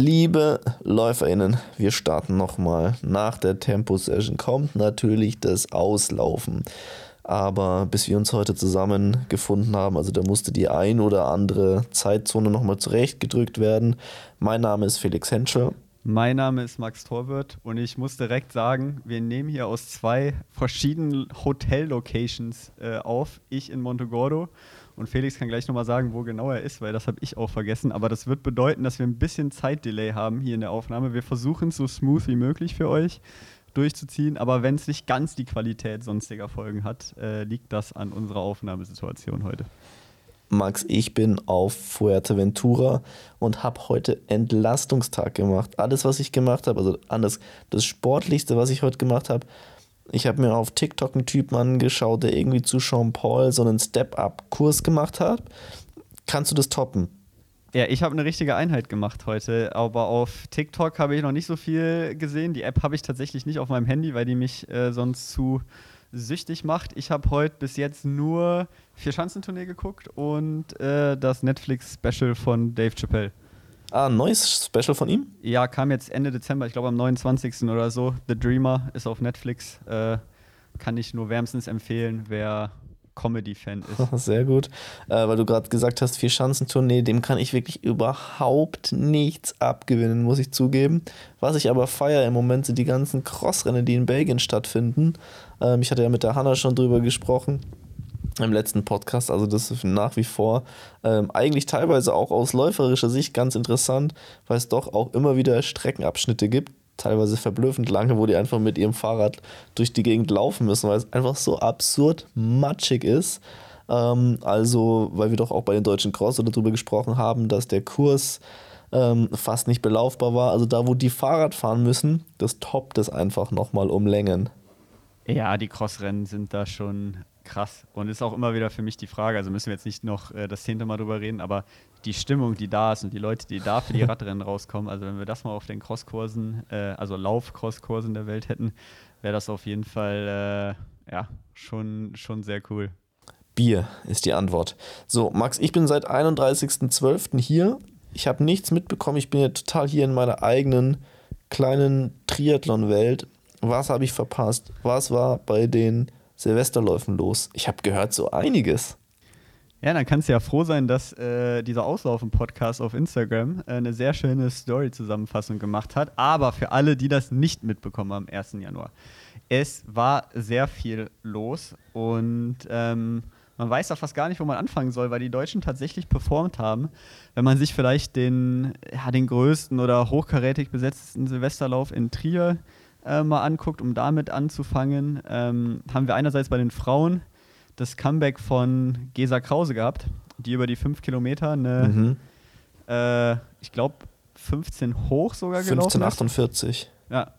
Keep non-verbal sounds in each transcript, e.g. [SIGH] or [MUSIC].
Liebe LäuferInnen, wir starten nochmal. Nach der Tempo-Session kommt natürlich das Auslaufen. Aber bis wir uns heute zusammengefunden haben, also da musste die ein oder andere Zeitzone nochmal zurechtgedrückt werden. Mein Name ist Felix Henschel. Mein Name ist Max Torwirt und ich muss direkt sagen, wir nehmen hier aus zwei verschiedenen Hotel-Locations äh, auf. Ich in Montegordo und Felix kann gleich nochmal sagen, wo genau er ist, weil das habe ich auch vergessen. Aber das wird bedeuten, dass wir ein bisschen Zeitdelay haben hier in der Aufnahme. Wir versuchen es so smooth wie möglich für euch durchzuziehen. Aber wenn es nicht ganz die Qualität sonstiger Folgen hat, äh, liegt das an unserer Aufnahmesituation heute. Max, ich bin auf Fuerteventura und habe heute Entlastungstag gemacht. Alles, was ich gemacht habe, also anders, das Sportlichste, was ich heute gemacht habe, ich habe mir auf TikTok einen Typen angeschaut, der irgendwie zu Jean Paul so einen Step-Up-Kurs gemacht hat. Kannst du das toppen? Ja, ich habe eine richtige Einheit gemacht heute, aber auf TikTok habe ich noch nicht so viel gesehen. Die App habe ich tatsächlich nicht auf meinem Handy, weil die mich äh, sonst zu süchtig macht. Ich habe heute bis jetzt nur vier Schanzentournee geguckt und äh, das Netflix-Special von Dave Chappelle. Ah, ein neues Special von ihm? Ja, kam jetzt Ende Dezember, ich glaube am 29. oder so. The Dreamer ist auf Netflix. Äh, kann ich nur wärmstens empfehlen, wer Comedy-Fan ist. [LAUGHS] Sehr gut. Äh, weil du gerade gesagt hast, vier Schanzentournee, dem kann ich wirklich überhaupt nichts abgewinnen, muss ich zugeben. Was ich aber feiere im Moment sind die ganzen Crossrennen, die in Belgien stattfinden. Ähm, ich hatte ja mit der Hanna schon drüber gesprochen im letzten Podcast. Also das ist nach wie vor ähm, eigentlich teilweise auch aus läuferischer Sicht ganz interessant, weil es doch auch immer wieder Streckenabschnitte gibt, teilweise verblüffend lange, wo die einfach mit ihrem Fahrrad durch die Gegend laufen müssen, weil es einfach so absurd matschig ist. Ähm, also, weil wir doch auch bei den deutschen Cross darüber gesprochen haben, dass der Kurs ähm, fast nicht belaufbar war. Also da, wo die Fahrrad fahren müssen, das toppt es einfach nochmal um Längen. Ja, die Crossrennen sind da schon krass. Und ist auch immer wieder für mich die Frage, also müssen wir jetzt nicht noch äh, das zehnte Mal drüber reden, aber die Stimmung, die da ist und die Leute, die da für die [LAUGHS] Radrennen rauskommen, also wenn wir das mal auf den Crosskursen, äh, also Lauf-Crosskursen der Welt hätten, wäre das auf jeden Fall äh, ja, schon, schon sehr cool. Bier ist die Antwort. So, Max, ich bin seit 31.12. hier. Ich habe nichts mitbekommen. Ich bin ja total hier in meiner eigenen kleinen Triathlon-Welt. Was habe ich verpasst? Was war bei den Silvesterläufen los? Ich habe gehört so einiges. Ja, dann kannst du ja froh sein, dass äh, dieser Auslaufen-Podcast auf Instagram äh, eine sehr schöne Story-Zusammenfassung gemacht hat. Aber für alle, die das nicht mitbekommen am 1. Januar, es war sehr viel los und ähm, man weiß da fast gar nicht, wo man anfangen soll, weil die Deutschen tatsächlich performt haben. Wenn man sich vielleicht den, ja, den größten oder hochkarätig besetzten Silvesterlauf in Trier äh, mal anguckt, um damit anzufangen, ähm, haben wir einerseits bei den Frauen das Comeback von Gesa Krause gehabt, die über die fünf Kilometer eine, mhm. äh, ich glaube, 15 hoch sogar gelaufen 1548. Ja.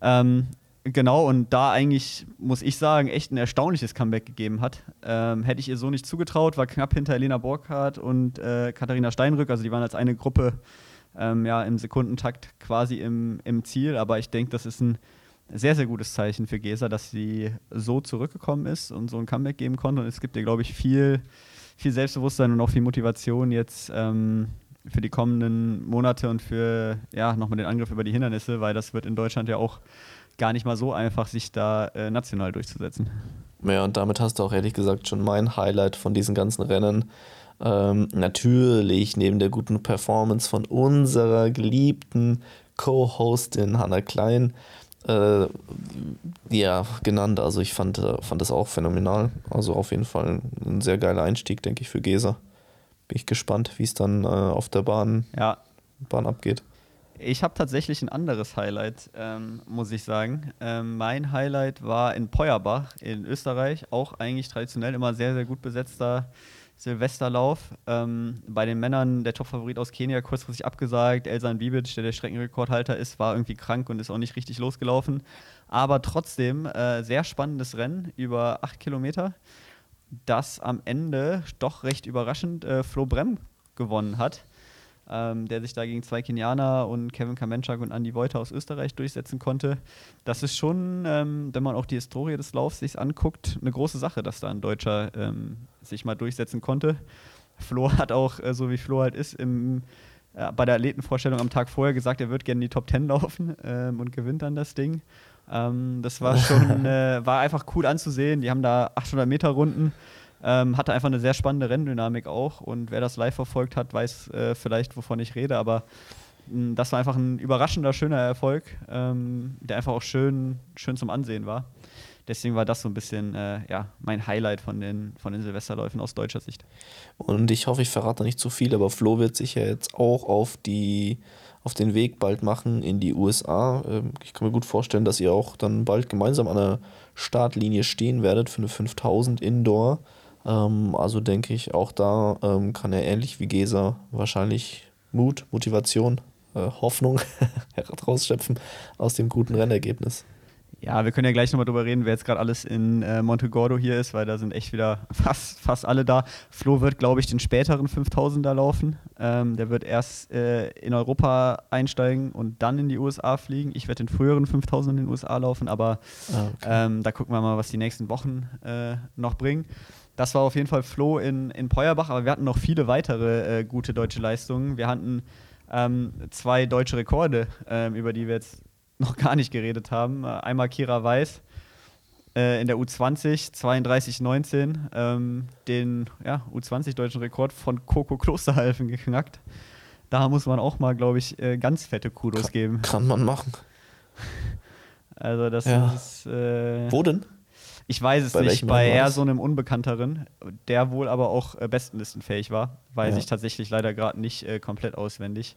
Ähm, genau, und da eigentlich, muss ich sagen, echt ein erstaunliches Comeback gegeben hat. Ähm, hätte ich ihr so nicht zugetraut, war knapp hinter Elena Burkhardt und äh, Katharina Steinrück, also die waren als eine Gruppe ähm, ja, im Sekundentakt quasi im, im Ziel. Aber ich denke, das ist ein sehr, sehr gutes Zeichen für Gesa, dass sie so zurückgekommen ist und so ein Comeback geben konnte. Und es gibt ihr, glaube ich, viel, viel Selbstbewusstsein und auch viel Motivation jetzt ähm, für die kommenden Monate und für ja, nochmal den Angriff über die Hindernisse, weil das wird in Deutschland ja auch gar nicht mal so einfach, sich da äh, national durchzusetzen. Ja, und damit hast du auch ehrlich gesagt schon mein Highlight von diesen ganzen Rennen ähm, natürlich neben der guten Performance von unserer geliebten Co-Hostin Hannah Klein äh, ja, genannt. Also ich fand, äh, fand das auch phänomenal. Also auf jeden Fall ein sehr geiler Einstieg, denke ich, für Gesa. Bin ich gespannt, wie es dann äh, auf der Bahn, ja. Bahn abgeht. Ich habe tatsächlich ein anderes Highlight, ähm, muss ich sagen. Ähm, mein Highlight war in Peuerbach in Österreich, auch eigentlich traditionell immer sehr, sehr gut besetzter Silvesterlauf. Ähm, bei den Männern der Topfavorit aus Kenia kurzfristig abgesagt. Elsan Bibic, der der Streckenrekordhalter ist, war irgendwie krank und ist auch nicht richtig losgelaufen. Aber trotzdem äh, sehr spannendes Rennen über acht Kilometer, das am Ende doch recht überraschend äh, Flo Brem gewonnen hat ähm, der sich da gegen zwei Kenianer und Kevin Kamenczak und Andy Wolter aus Österreich durchsetzen konnte. Das ist schon, ähm, wenn man auch die Historie des Laufs sich anguckt, eine große Sache, dass da ein Deutscher ähm, sich mal durchsetzen konnte. Flo hat auch, äh, so wie Flo halt ist, im äh, bei der Athletenvorstellung am Tag vorher gesagt, er wird gerne in die Top 10 laufen [LAUGHS] ähm, und gewinnt dann das Ding. Ähm, das war schon, äh, war einfach cool anzusehen. Die haben da 800 Meter Runden. Ähm, hatte einfach eine sehr spannende Renndynamik auch. Und wer das live verfolgt hat, weiß äh, vielleicht, wovon ich rede. Aber mh, das war einfach ein überraschender, schöner Erfolg, ähm, der einfach auch schön, schön zum Ansehen war. Deswegen war das so ein bisschen äh, ja, mein Highlight von den, von den Silvesterläufen aus deutscher Sicht. Und ich hoffe, ich verrate nicht zu viel, aber Flo wird sich ja jetzt auch auf die auf den Weg bald machen in die USA. Ähm, ich kann mir gut vorstellen, dass ihr auch dann bald gemeinsam an der Startlinie stehen werdet für eine 5000 Indoor. Ähm, also denke ich, auch da ähm, kann er ähnlich wie Gesa wahrscheinlich Mut, Motivation, äh, Hoffnung [LAUGHS] herausschöpfen aus dem guten Rennergebnis. Ja, wir können ja gleich nochmal drüber reden, wer jetzt gerade alles in äh, Montegordo hier ist, weil da sind echt wieder [LAUGHS] fast, fast alle da. Flo wird, glaube ich, den späteren 5000er laufen. Ähm, der wird erst äh, in Europa einsteigen und dann in die USA fliegen. Ich werde den früheren 5000 in den USA laufen, aber ah, okay. ähm, da gucken wir mal, was die nächsten Wochen äh, noch bringen. Das war auf jeden Fall Flo in, in Peuerbach, aber wir hatten noch viele weitere äh, gute deutsche Leistungen. Wir hatten ähm, zwei deutsche Rekorde, ähm, über die wir jetzt noch gar nicht geredet haben. Äh, einmal Kira Weiß äh, in der U20 32-19 ähm, den ja, U20-deutschen Rekord von Coco Klosterhalfen geknackt. Da muss man auch mal, glaube ich, äh, ganz fette Kudos kann, geben. Kann man machen. Also das ja. ist. Äh, Wo denn? Ich weiß es bei nicht, bei eher so einem Unbekannteren, der wohl aber auch äh, bestenlistenfähig war, weiß ja. ich tatsächlich leider gerade nicht äh, komplett auswendig.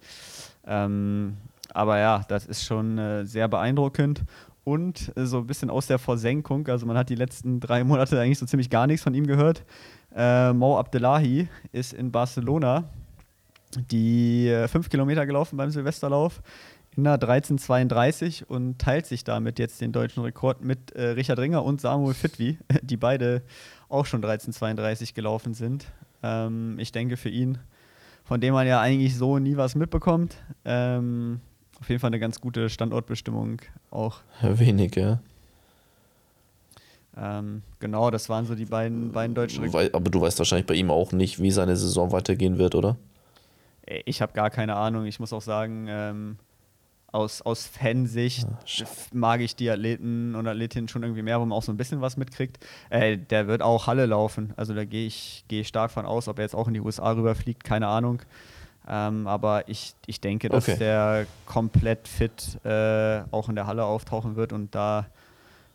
Ähm, aber ja, das ist schon äh, sehr beeindruckend. Und äh, so ein bisschen aus der Versenkung, also man hat die letzten drei Monate eigentlich so ziemlich gar nichts von ihm gehört. Äh, Mo Abdellahi ist in Barcelona die äh, fünf Kilometer gelaufen beim Silvesterlauf in der 13,32 und teilt sich damit jetzt den deutschen Rekord mit äh, Richard Ringer und Samuel Fitwi, [LAUGHS] die beide auch schon 13,32 gelaufen sind. Ähm, ich denke für ihn, von dem man ja eigentlich so nie was mitbekommt, ähm, auf jeden Fall eine ganz gute Standortbestimmung auch. Wenig, ja. Ähm, genau, das waren so die beiden, beiden deutschen Rekorde. Aber du weißt wahrscheinlich bei ihm auch nicht, wie seine Saison weitergehen wird, oder? Ich habe gar keine Ahnung. Ich muss auch sagen, ähm, aus, aus Fansicht ah, mag ich die Athleten und Athletinnen schon irgendwie mehr, wo man auch so ein bisschen was mitkriegt. Äh, der wird auch Halle laufen. Also da gehe ich, geh ich stark von aus, ob er jetzt auch in die USA rüberfliegt, keine Ahnung. Ähm, aber ich, ich denke, dass okay. der komplett fit äh, auch in der Halle auftauchen wird und da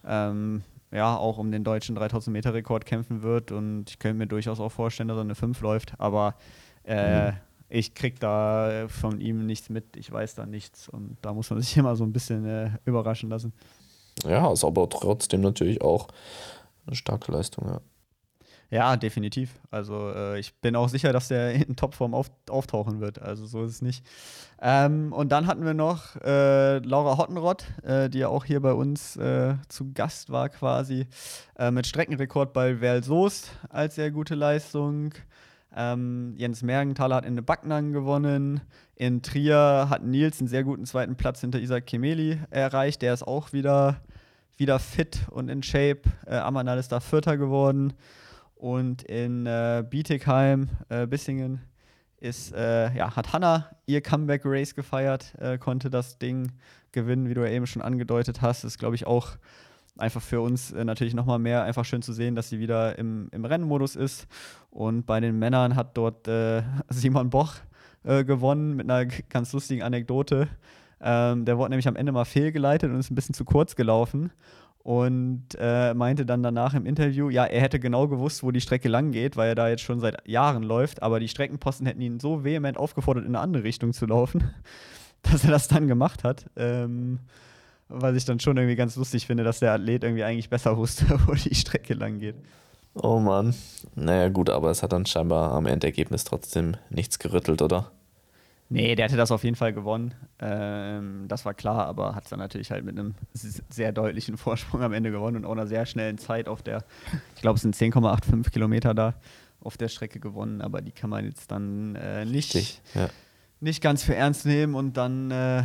ähm, ja auch um den deutschen 3000 Meter Rekord kämpfen wird. Und ich könnte mir durchaus auch vorstellen, dass er eine 5 läuft. Aber äh, mhm. Ich kriege da von ihm nichts mit. Ich weiß da nichts. Und da muss man [LAUGHS] sich immer so ein bisschen äh, überraschen lassen. Ja, ist aber trotzdem natürlich auch eine starke Leistung, ja. Ja, definitiv. Also äh, ich bin auch sicher, dass der in Topform auf, auftauchen wird. Also so ist es nicht. Ähm, und dann hatten wir noch äh, Laura Hottenrott, äh, die ja auch hier bei uns äh, zu Gast war quasi, äh, mit Streckenrekord bei Werl Soest als sehr gute Leistung. Ähm, Jens Mergenthaler hat in der Backnang gewonnen. In Trier hat Nils einen sehr guten zweiten Platz hinter Isaac Kemeli erreicht. Der ist auch wieder, wieder fit und in Shape. Äh, Amanal ist da Vierter geworden. Und in äh, Bietigheim, äh, Bissingen, ist, äh, ja, hat Hanna ihr Comeback-Race gefeiert, äh, konnte das Ding gewinnen, wie du ja eben schon angedeutet hast. Ist, glaube ich, auch einfach für uns äh, natürlich nochmal mehr einfach schön zu sehen, dass sie wieder im, im Rennmodus ist. Und bei den Männern hat dort äh, [LAUGHS] Simon Boch äh, gewonnen mit einer ganz lustigen Anekdote. Ähm, der wurde nämlich am Ende mal fehlgeleitet und ist ein bisschen zu kurz gelaufen und äh, meinte dann danach im Interview, ja, er hätte genau gewusst, wo die Strecke lang geht, weil er da jetzt schon seit Jahren läuft, aber die Streckenposten hätten ihn so vehement aufgefordert, in eine andere Richtung zu laufen, [LAUGHS] dass er das dann gemacht hat. Ähm, was ich dann schon irgendwie ganz lustig finde, dass der Athlet irgendwie eigentlich besser [LAUGHS] wusste, wo die Strecke lang geht. Oh Mann. Naja, gut, aber es hat dann scheinbar am Endergebnis trotzdem nichts gerüttelt, oder? Nee, der hätte das auf jeden Fall gewonnen. Ähm, das war klar, aber hat es dann natürlich halt mit einem sehr deutlichen Vorsprung am Ende gewonnen und auch einer sehr schnellen Zeit auf der, ich glaube, es sind 10,85 Kilometer da auf der Strecke gewonnen, aber die kann man jetzt dann äh, nicht, ja. nicht ganz für ernst nehmen. Und dann, äh,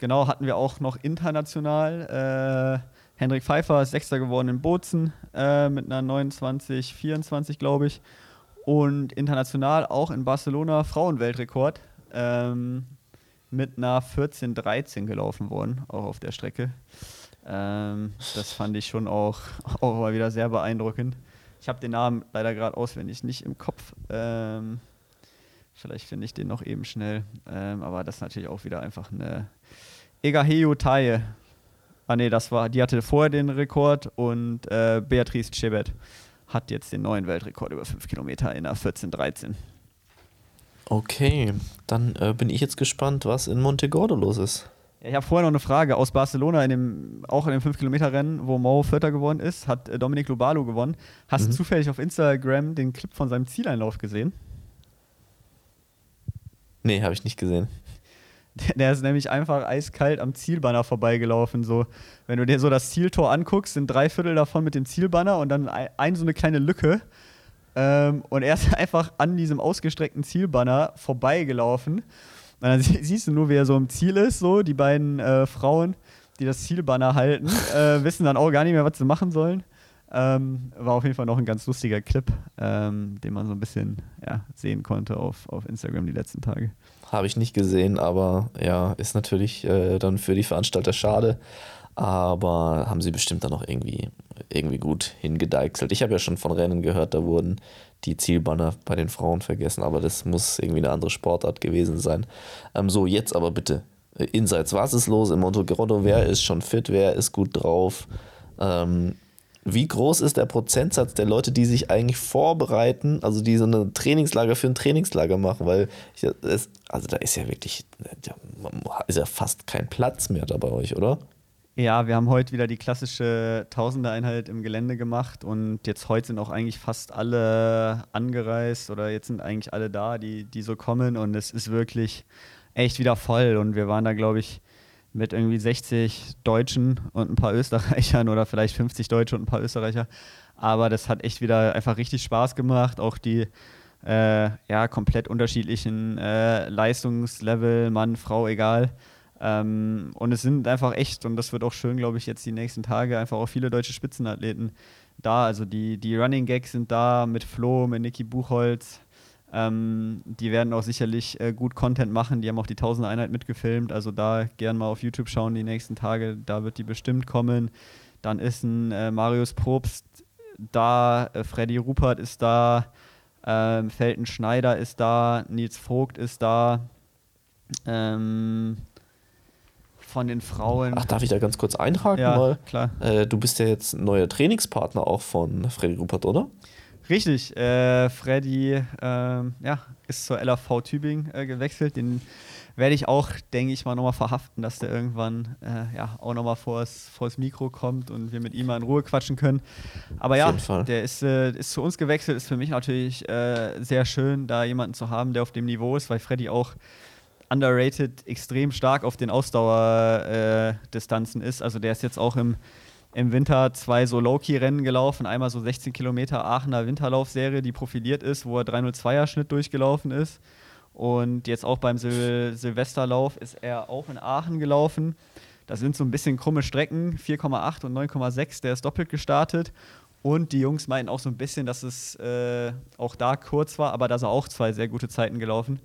genau, hatten wir auch noch international. Äh, Hendrik Pfeiffer ist Sechster geworden in Bozen äh, mit einer 29, 24, glaube ich. Und international auch in Barcelona Frauenweltrekord ähm, mit einer 14-13 gelaufen worden, auch auf der Strecke. Ähm, das fand ich schon auch, auch mal wieder sehr beeindruckend. Ich habe den Namen leider gerade auswendig nicht im Kopf. Ähm, vielleicht finde ich den noch eben schnell. Ähm, aber das ist natürlich auch wieder einfach eine Egaheo Taye. Ah nee, das war, die hatte vorher den Rekord und äh, Beatrice Chebet hat jetzt den neuen Weltrekord über 5 Kilometer in der 14.13. Okay, dann äh, bin ich jetzt gespannt, was in Montegordo los ist. Ich habe vorher noch eine Frage. Aus Barcelona, in dem, auch in dem 5-Kilometer-Rennen, wo Mo Vierter geworden ist, hat äh, Dominik Lobalo gewonnen. Hast mhm. du zufällig auf Instagram den Clip von seinem Zieleinlauf gesehen? Nee, habe ich nicht gesehen. Der, ist nämlich einfach eiskalt am Zielbanner vorbeigelaufen. So, wenn du dir so das Zieltor anguckst, sind drei Viertel davon mit dem Zielbanner und dann ein, ein so eine kleine Lücke. Ähm, und er ist [LAUGHS] einfach an diesem ausgestreckten Zielbanner vorbeigelaufen. Und dann [LAUGHS] siehst du nur, wie er so im Ziel ist, so die beiden äh, Frauen, die das Zielbanner halten, äh, wissen dann auch gar nicht mehr, was sie machen sollen. Ähm, war auf jeden Fall noch ein ganz lustiger Clip, ähm, den man so ein bisschen ja, sehen konnte auf, auf Instagram die letzten Tage. Habe ich nicht gesehen, aber ja, ist natürlich äh, dann für die Veranstalter schade. Aber haben sie bestimmt dann noch irgendwie, irgendwie gut hingedeichselt. Ich habe ja schon von Rennen gehört, da wurden die Zielbanner bei den Frauen vergessen, aber das muss irgendwie eine andere Sportart gewesen sein. Ähm, so, jetzt aber bitte. Äh, Insights, was ist los im Monte Grotto? Wer ist schon fit? Wer ist gut drauf? Ähm, wie groß ist der Prozentsatz der Leute, die sich eigentlich vorbereiten, also die so ein Trainingslager für ein Trainingslager machen? Weil ich, es, also da ist ja wirklich, ist ja fast kein Platz mehr da bei euch, oder? Ja, wir haben heute wieder die klassische Tausender-Einheit im Gelände gemacht und jetzt heute sind auch eigentlich fast alle angereist oder jetzt sind eigentlich alle da, die, die so kommen und es ist wirklich echt wieder voll und wir waren da, glaube ich, mit irgendwie 60 Deutschen und ein paar Österreichern oder vielleicht 50 Deutsche und ein paar Österreicher. Aber das hat echt wieder einfach richtig Spaß gemacht. Auch die äh, ja, komplett unterschiedlichen äh, Leistungslevel, Mann, Frau, egal. Ähm, und es sind einfach echt, und das wird auch schön, glaube ich, jetzt die nächsten Tage, einfach auch viele deutsche Spitzenathleten da. Also die, die Running Gags sind da mit Flo, mit Niki Buchholz, ähm, die werden auch sicherlich äh, gut Content machen. Die haben auch die Tausende Einheit mitgefilmt. Also da gern mal auf YouTube schauen die nächsten Tage. Da wird die bestimmt kommen. Dann ist ein äh, Marius Probst da, äh, Freddy Rupert ist da, ähm, Felten Schneider ist da, Nils Vogt ist da. Ähm, von den Frauen. Ach, darf ich da ganz kurz einhaken ja, mal? klar. Äh, du bist ja jetzt neuer Trainingspartner auch von Freddy Rupert, oder? Richtig, äh, Freddy ähm, ja, ist zur LAV Tübingen äh, gewechselt. Den werde ich auch, denke ich mal, nochmal verhaften, dass der irgendwann äh, ja, auch nochmal vors, vors Mikro kommt und wir mit ihm mal in Ruhe quatschen können. Aber ja, der ist, äh, ist zu uns gewechselt, ist für mich natürlich äh, sehr schön, da jemanden zu haben, der auf dem Niveau ist, weil Freddy auch underrated extrem stark auf den Ausdauerdistanzen ist. Also der ist jetzt auch im im Winter zwei so Low-Key-Rennen gelaufen. Einmal so 16 Kilometer Aachener Winterlaufserie, die profiliert ist, wo er 302er Schnitt durchgelaufen ist. Und jetzt auch beim Sil Silvesterlauf ist er auch in Aachen gelaufen. Das sind so ein bisschen krumme Strecken, 4,8 und 9,6. Der ist doppelt gestartet. Und die Jungs meinten auch so ein bisschen, dass es äh, auch da kurz war, aber da sind auch zwei sehr gute Zeiten gelaufen.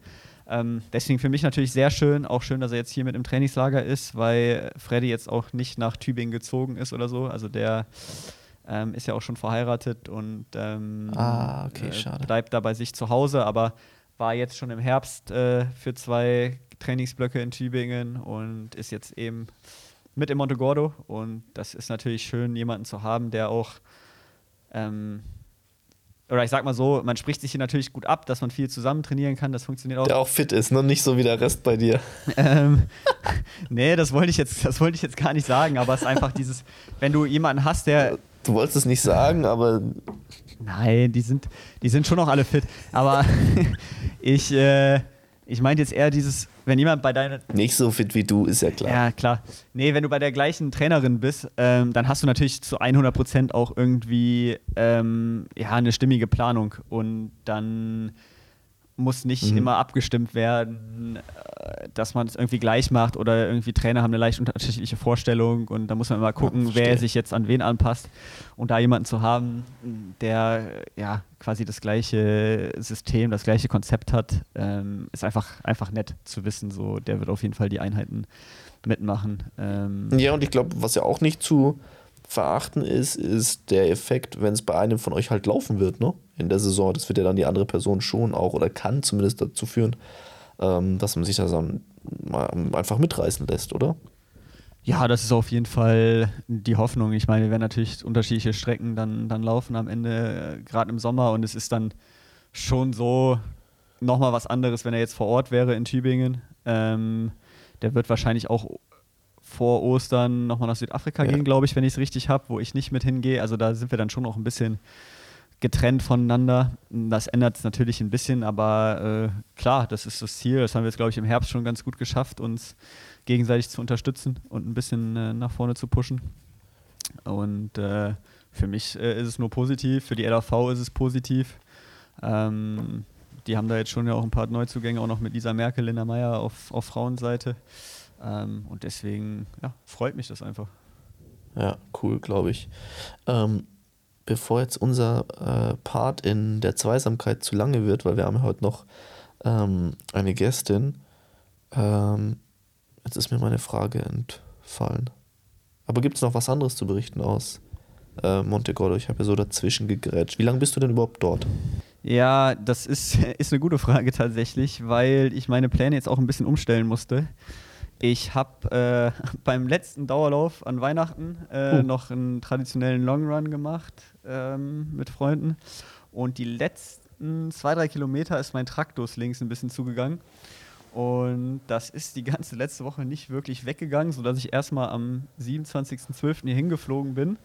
Ähm, deswegen für mich natürlich sehr schön, auch schön, dass er jetzt hier mit im Trainingslager ist, weil Freddy jetzt auch nicht nach Tübingen gezogen ist oder so. Also der ähm, ist ja auch schon verheiratet und ähm, ah, okay, äh, bleibt da bei sich zu Hause, aber war jetzt schon im Herbst äh, für zwei Trainingsblöcke in Tübingen und ist jetzt eben mit im Montegordo. Und das ist natürlich schön, jemanden zu haben, der auch ähm, oder ich sag mal so, man spricht sich hier natürlich gut ab, dass man viel zusammen trainieren kann, das funktioniert auch. Der auch fit ist, ne? Nicht so wie der Rest bei dir. [LAUGHS] Ähm, [LAUGHS] nee, das wollte ich jetzt, das wollte ich jetzt gar nicht sagen, aber es ist einfach dieses, wenn du jemanden hast, der. Du wolltest es nicht sagen, aber. Nein, die sind, die sind schon noch alle fit. Aber [LAUGHS] ich, äh, ich meinte jetzt eher dieses, wenn jemand bei deiner. Nicht so fit wie du, ist ja klar. Ja, klar. Nee, wenn du bei der gleichen Trainerin bist, ähm, dann hast du natürlich zu 100% auch irgendwie ähm, ja, eine stimmige Planung. Und dann muss nicht mhm. immer abgestimmt werden, äh, dass man es irgendwie gleich macht oder irgendwie Trainer haben eine leicht unterschiedliche Vorstellung und da muss man immer gucken, ja, wer sich jetzt an wen anpasst. Und da jemanden zu haben, der ja quasi das gleiche System, das gleiche Konzept hat, ähm, ist einfach, einfach nett zu wissen. So, der wird auf jeden Fall die Einheiten mitmachen. Ähm ja, und ich glaube, was ja auch nicht zu verachten ist, ist der Effekt, wenn es bei einem von euch halt laufen wird, ne? In der Saison. Das wird ja dann die andere Person schon auch oder kann zumindest dazu führen, ähm, dass man sich das dann einfach mitreißen lässt, oder? Ja, das ist auf jeden Fall die Hoffnung. Ich meine, wir werden natürlich unterschiedliche Strecken dann, dann laufen am Ende, äh, gerade im Sommer. Und es ist dann schon so nochmal was anderes, wenn er jetzt vor Ort wäre in Tübingen. Ähm, der wird wahrscheinlich auch vor Ostern nochmal nach Südafrika ja. gehen, glaube ich, wenn ich es richtig habe, wo ich nicht mit hingehe. Also da sind wir dann schon noch ein bisschen getrennt voneinander. Das ändert es natürlich ein bisschen, aber äh, klar, das ist das Ziel. Das haben wir jetzt, glaube ich, im Herbst schon ganz gut geschafft, uns gegenseitig zu unterstützen und ein bisschen äh, nach vorne zu pushen. Und äh, für mich äh, ist es nur positiv, für die LAV ist es positiv. Ähm, die haben da jetzt schon ja auch ein paar Neuzugänge, auch noch mit Lisa Merkel, Linda Meyer auf, auf Frauenseite. Ähm, und deswegen ja, freut mich das einfach. Ja, cool, glaube ich. Ähm, bevor jetzt unser äh, Part in der Zweisamkeit zu lange wird, weil wir haben heute noch ähm, eine Gästin, ähm, jetzt ist mir meine Frage entfallen. Aber gibt es noch was anderes zu berichten aus äh, Monte Gordo? Ich habe ja so dazwischen gegrätscht. Wie lange bist du denn überhaupt dort? Ja, das ist, [LAUGHS] ist eine gute Frage tatsächlich, weil ich meine Pläne jetzt auch ein bisschen umstellen musste. Ich habe äh, [LAUGHS] beim letzten Dauerlauf an Weihnachten äh, uh. noch einen traditionellen Long Run gemacht ähm, mit Freunden. Und die letzten zwei, drei Kilometer ist mein Traktus links ein bisschen zugegangen. Und das ist die ganze letzte Woche nicht wirklich weggegangen, sodass ich erstmal am 27.12. hier hingeflogen bin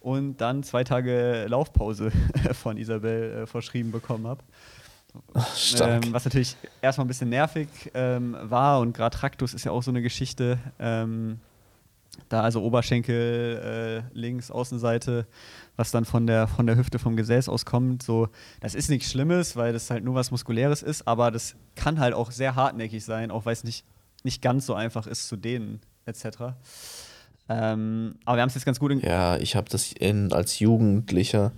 und dann zwei Tage Laufpause [LAUGHS] von Isabel äh, verschrieben bekommen habe. Ähm, was natürlich erstmal ein bisschen nervig ähm, war und gerade Traktus ist ja auch so eine Geschichte. Ähm, da also Oberschenkel äh, links, Außenseite, was dann von der, von der Hüfte vom Gesäß aus kommt. So, das ist nichts Schlimmes, weil das halt nur was Muskuläres ist, aber das kann halt auch sehr hartnäckig sein, auch weil es nicht, nicht ganz so einfach ist zu dehnen, etc. Ähm, aber wir haben es jetzt ganz gut in Ja, ich habe das in, als Jugendlicher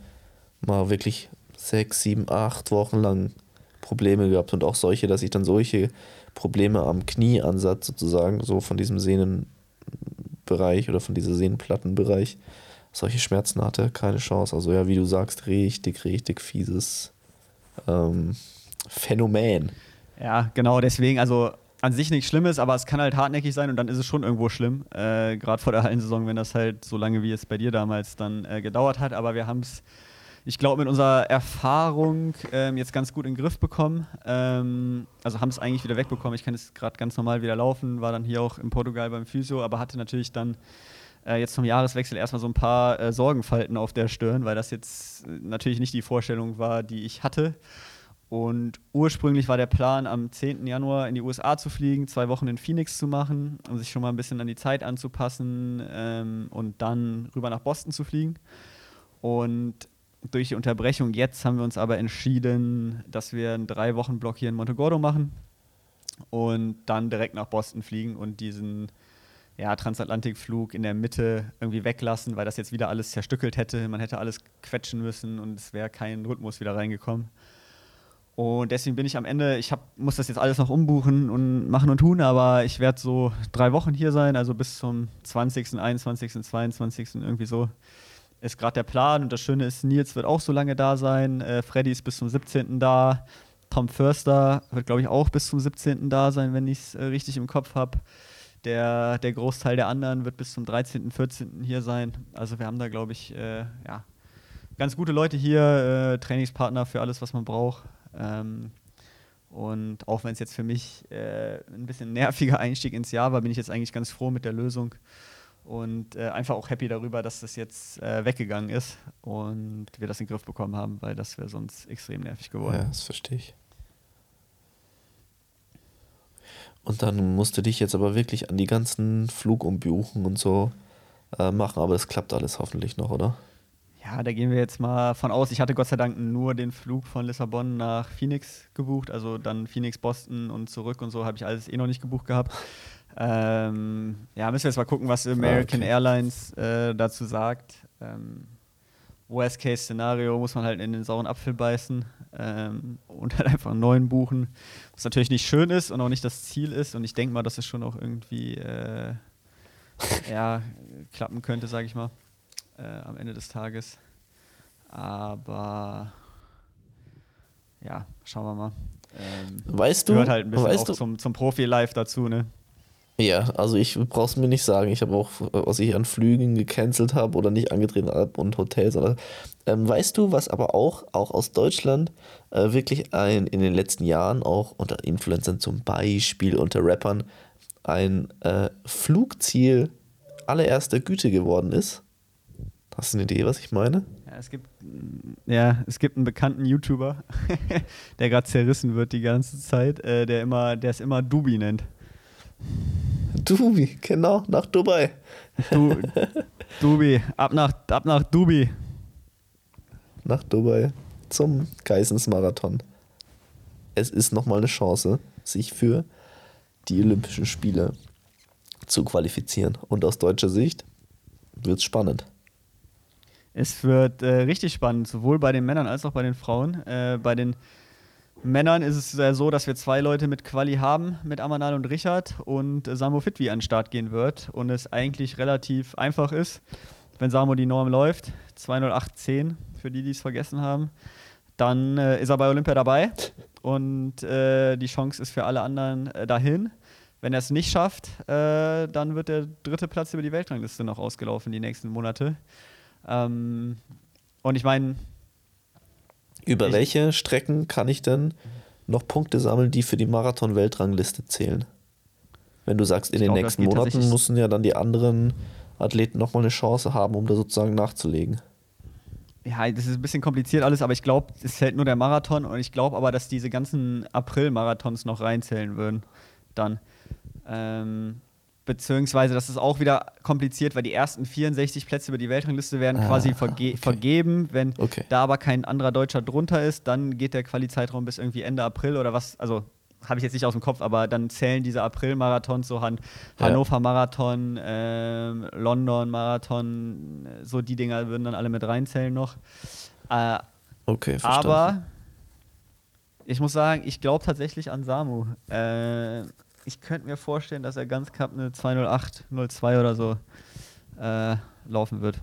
mal wirklich sechs, sieben, acht Wochen lang Probleme gehabt und auch solche, dass ich dann solche Probleme am Knieansatz sozusagen, so von diesem Sehnenbereich oder von dieser Sehnenplattenbereich, solche Schmerzen hatte, keine Chance. Also ja, wie du sagst, richtig, richtig fieses ähm, Phänomen. Ja, genau, deswegen, also an sich nichts Schlimmes, aber es kann halt hartnäckig sein und dann ist es schon irgendwo schlimm. Äh, Gerade vor der Hallensaison, wenn das halt so lange wie es bei dir damals dann äh, gedauert hat. Aber wir haben es ich glaube, mit unserer Erfahrung ähm, jetzt ganz gut in den Griff bekommen. Ähm, also haben es eigentlich wieder wegbekommen. Ich kann jetzt gerade ganz normal wieder laufen, war dann hier auch in Portugal beim Physio, aber hatte natürlich dann äh, jetzt zum Jahreswechsel erstmal so ein paar äh, Sorgenfalten auf der Stirn, weil das jetzt äh, natürlich nicht die Vorstellung war, die ich hatte. Und ursprünglich war der Plan, am 10. Januar in die USA zu fliegen, zwei Wochen in Phoenix zu machen, um sich schon mal ein bisschen an die Zeit anzupassen ähm, und dann rüber nach Boston zu fliegen. Und durch die Unterbrechung jetzt haben wir uns aber entschieden, dass wir einen drei Wochen Block hier in Montegordo machen und dann direkt nach Boston fliegen und diesen ja, Transatlantikflug in der Mitte irgendwie weglassen, weil das jetzt wieder alles zerstückelt hätte. Man hätte alles quetschen müssen und es wäre kein Rhythmus wieder reingekommen. Und deswegen bin ich am Ende, ich hab, muss das jetzt alles noch umbuchen und machen und tun, aber ich werde so drei Wochen hier sein, also bis zum 20., 21., 22. irgendwie so ist gerade der Plan. Und das Schöne ist, Nils wird auch so lange da sein. Äh, Freddy ist bis zum 17. da. Tom Förster wird, glaube ich, auch bis zum 17. da sein, wenn ich es äh, richtig im Kopf habe. Der, der Großteil der anderen wird bis zum 13., 14. hier sein. Also wir haben da, glaube ich, äh, ja, ganz gute Leute hier, äh, Trainingspartner für alles, was man braucht. Ähm, und auch wenn es jetzt für mich äh, ein bisschen nerviger [LAUGHS] Einstieg ins Jahr war, bin ich jetzt eigentlich ganz froh mit der Lösung und äh, einfach auch happy darüber, dass das jetzt äh, weggegangen ist und wir das in den Griff bekommen haben, weil das wäre sonst extrem nervig geworden. Ja, das verstehe ich. Und dann musst du dich jetzt aber wirklich an die ganzen Flugumbuchen und so äh, machen, aber es klappt alles hoffentlich noch, oder? Ja, da gehen wir jetzt mal von aus. Ich hatte Gott sei Dank nur den Flug von Lissabon nach Phoenix gebucht, also dann Phoenix, Boston und zurück und so habe ich alles eh noch nicht gebucht gehabt. Ähm, ja, müssen wir jetzt mal gucken, was American okay. Airlines äh, dazu sagt. Ähm, Worst-Case-Szenario muss man halt in den sauren Apfel beißen ähm, und halt einfach einen neuen buchen, was natürlich nicht schön ist und auch nicht das Ziel ist. Und ich denke mal, dass es schon auch irgendwie äh, ja, klappen könnte, sage ich mal, äh, am Ende des Tages. Aber ja, schauen wir mal. Ähm, weißt du, gehört halt ein bisschen weißt auch du, zum, zum Profi-Life dazu, ne? Ja, also ich brauch's mir nicht sagen. Ich habe auch, was ich an Flügen gecancelt habe oder nicht angetreten habe und Hotels. Oder, ähm, weißt du, was aber auch, auch aus Deutschland äh, wirklich ein, in den letzten Jahren auch unter Influencern zum Beispiel, unter Rappern, ein äh, Flugziel allererster Güte geworden ist? Hast du eine Idee, was ich meine? Ja, es gibt, ja, es gibt einen bekannten YouTuber, [LAUGHS] der gerade zerrissen wird die ganze Zeit, äh, der immer, der es immer Dubi nennt. Dubi, genau, nach Dubai. Du, Dubi, ab nach, ab nach Dubi. Nach Dubai zum Geissens-Marathon. Es ist nochmal eine Chance, sich für die Olympischen Spiele zu qualifizieren. Und aus deutscher Sicht wird es spannend. Es wird äh, richtig spannend, sowohl bei den Männern als auch bei den Frauen. Äh, bei den Männern ist es so, dass wir zwei Leute mit Quali haben, mit Amanal und Richard und Samo Fitwi an den Start gehen wird und es eigentlich relativ einfach ist, wenn Samo die Norm läuft, 20810 für die, die es vergessen haben, dann äh, ist er bei Olympia dabei und äh, die Chance ist für alle anderen äh, dahin. Wenn er es nicht schafft, äh, dann wird der dritte Platz über die Weltrangliste noch ausgelaufen die nächsten Monate. Ähm, und ich meine, über ich welche Strecken kann ich denn noch Punkte sammeln, die für die Marathon-Weltrangliste zählen? Wenn du sagst, in den glaub, nächsten Monaten müssen ja dann die anderen Athleten nochmal eine Chance haben, um da sozusagen nachzulegen. Ja, das ist ein bisschen kompliziert alles, aber ich glaube, es zählt nur der Marathon und ich glaube aber, dass diese ganzen April-Marathons noch reinzählen würden. Dann. Ähm, Beziehungsweise, das ist auch wieder kompliziert, weil die ersten 64 Plätze über die Weltrangliste werden ah, quasi verge okay. vergeben. Wenn okay. da aber kein anderer Deutscher drunter ist, dann geht der Quali-Zeitraum bis irgendwie Ende April oder was. Also, habe ich jetzt nicht aus dem Kopf, aber dann zählen diese April-Marathons, so Han ja. Hannover-Marathon, äh, London-Marathon, so die Dinger würden dann alle mit reinzählen noch. Äh, okay, verstanden. Aber ich muss sagen, ich glaube tatsächlich an Samu. Äh, ich könnte mir vorstellen, dass er ganz knapp eine 208, 02 oder so äh, laufen wird.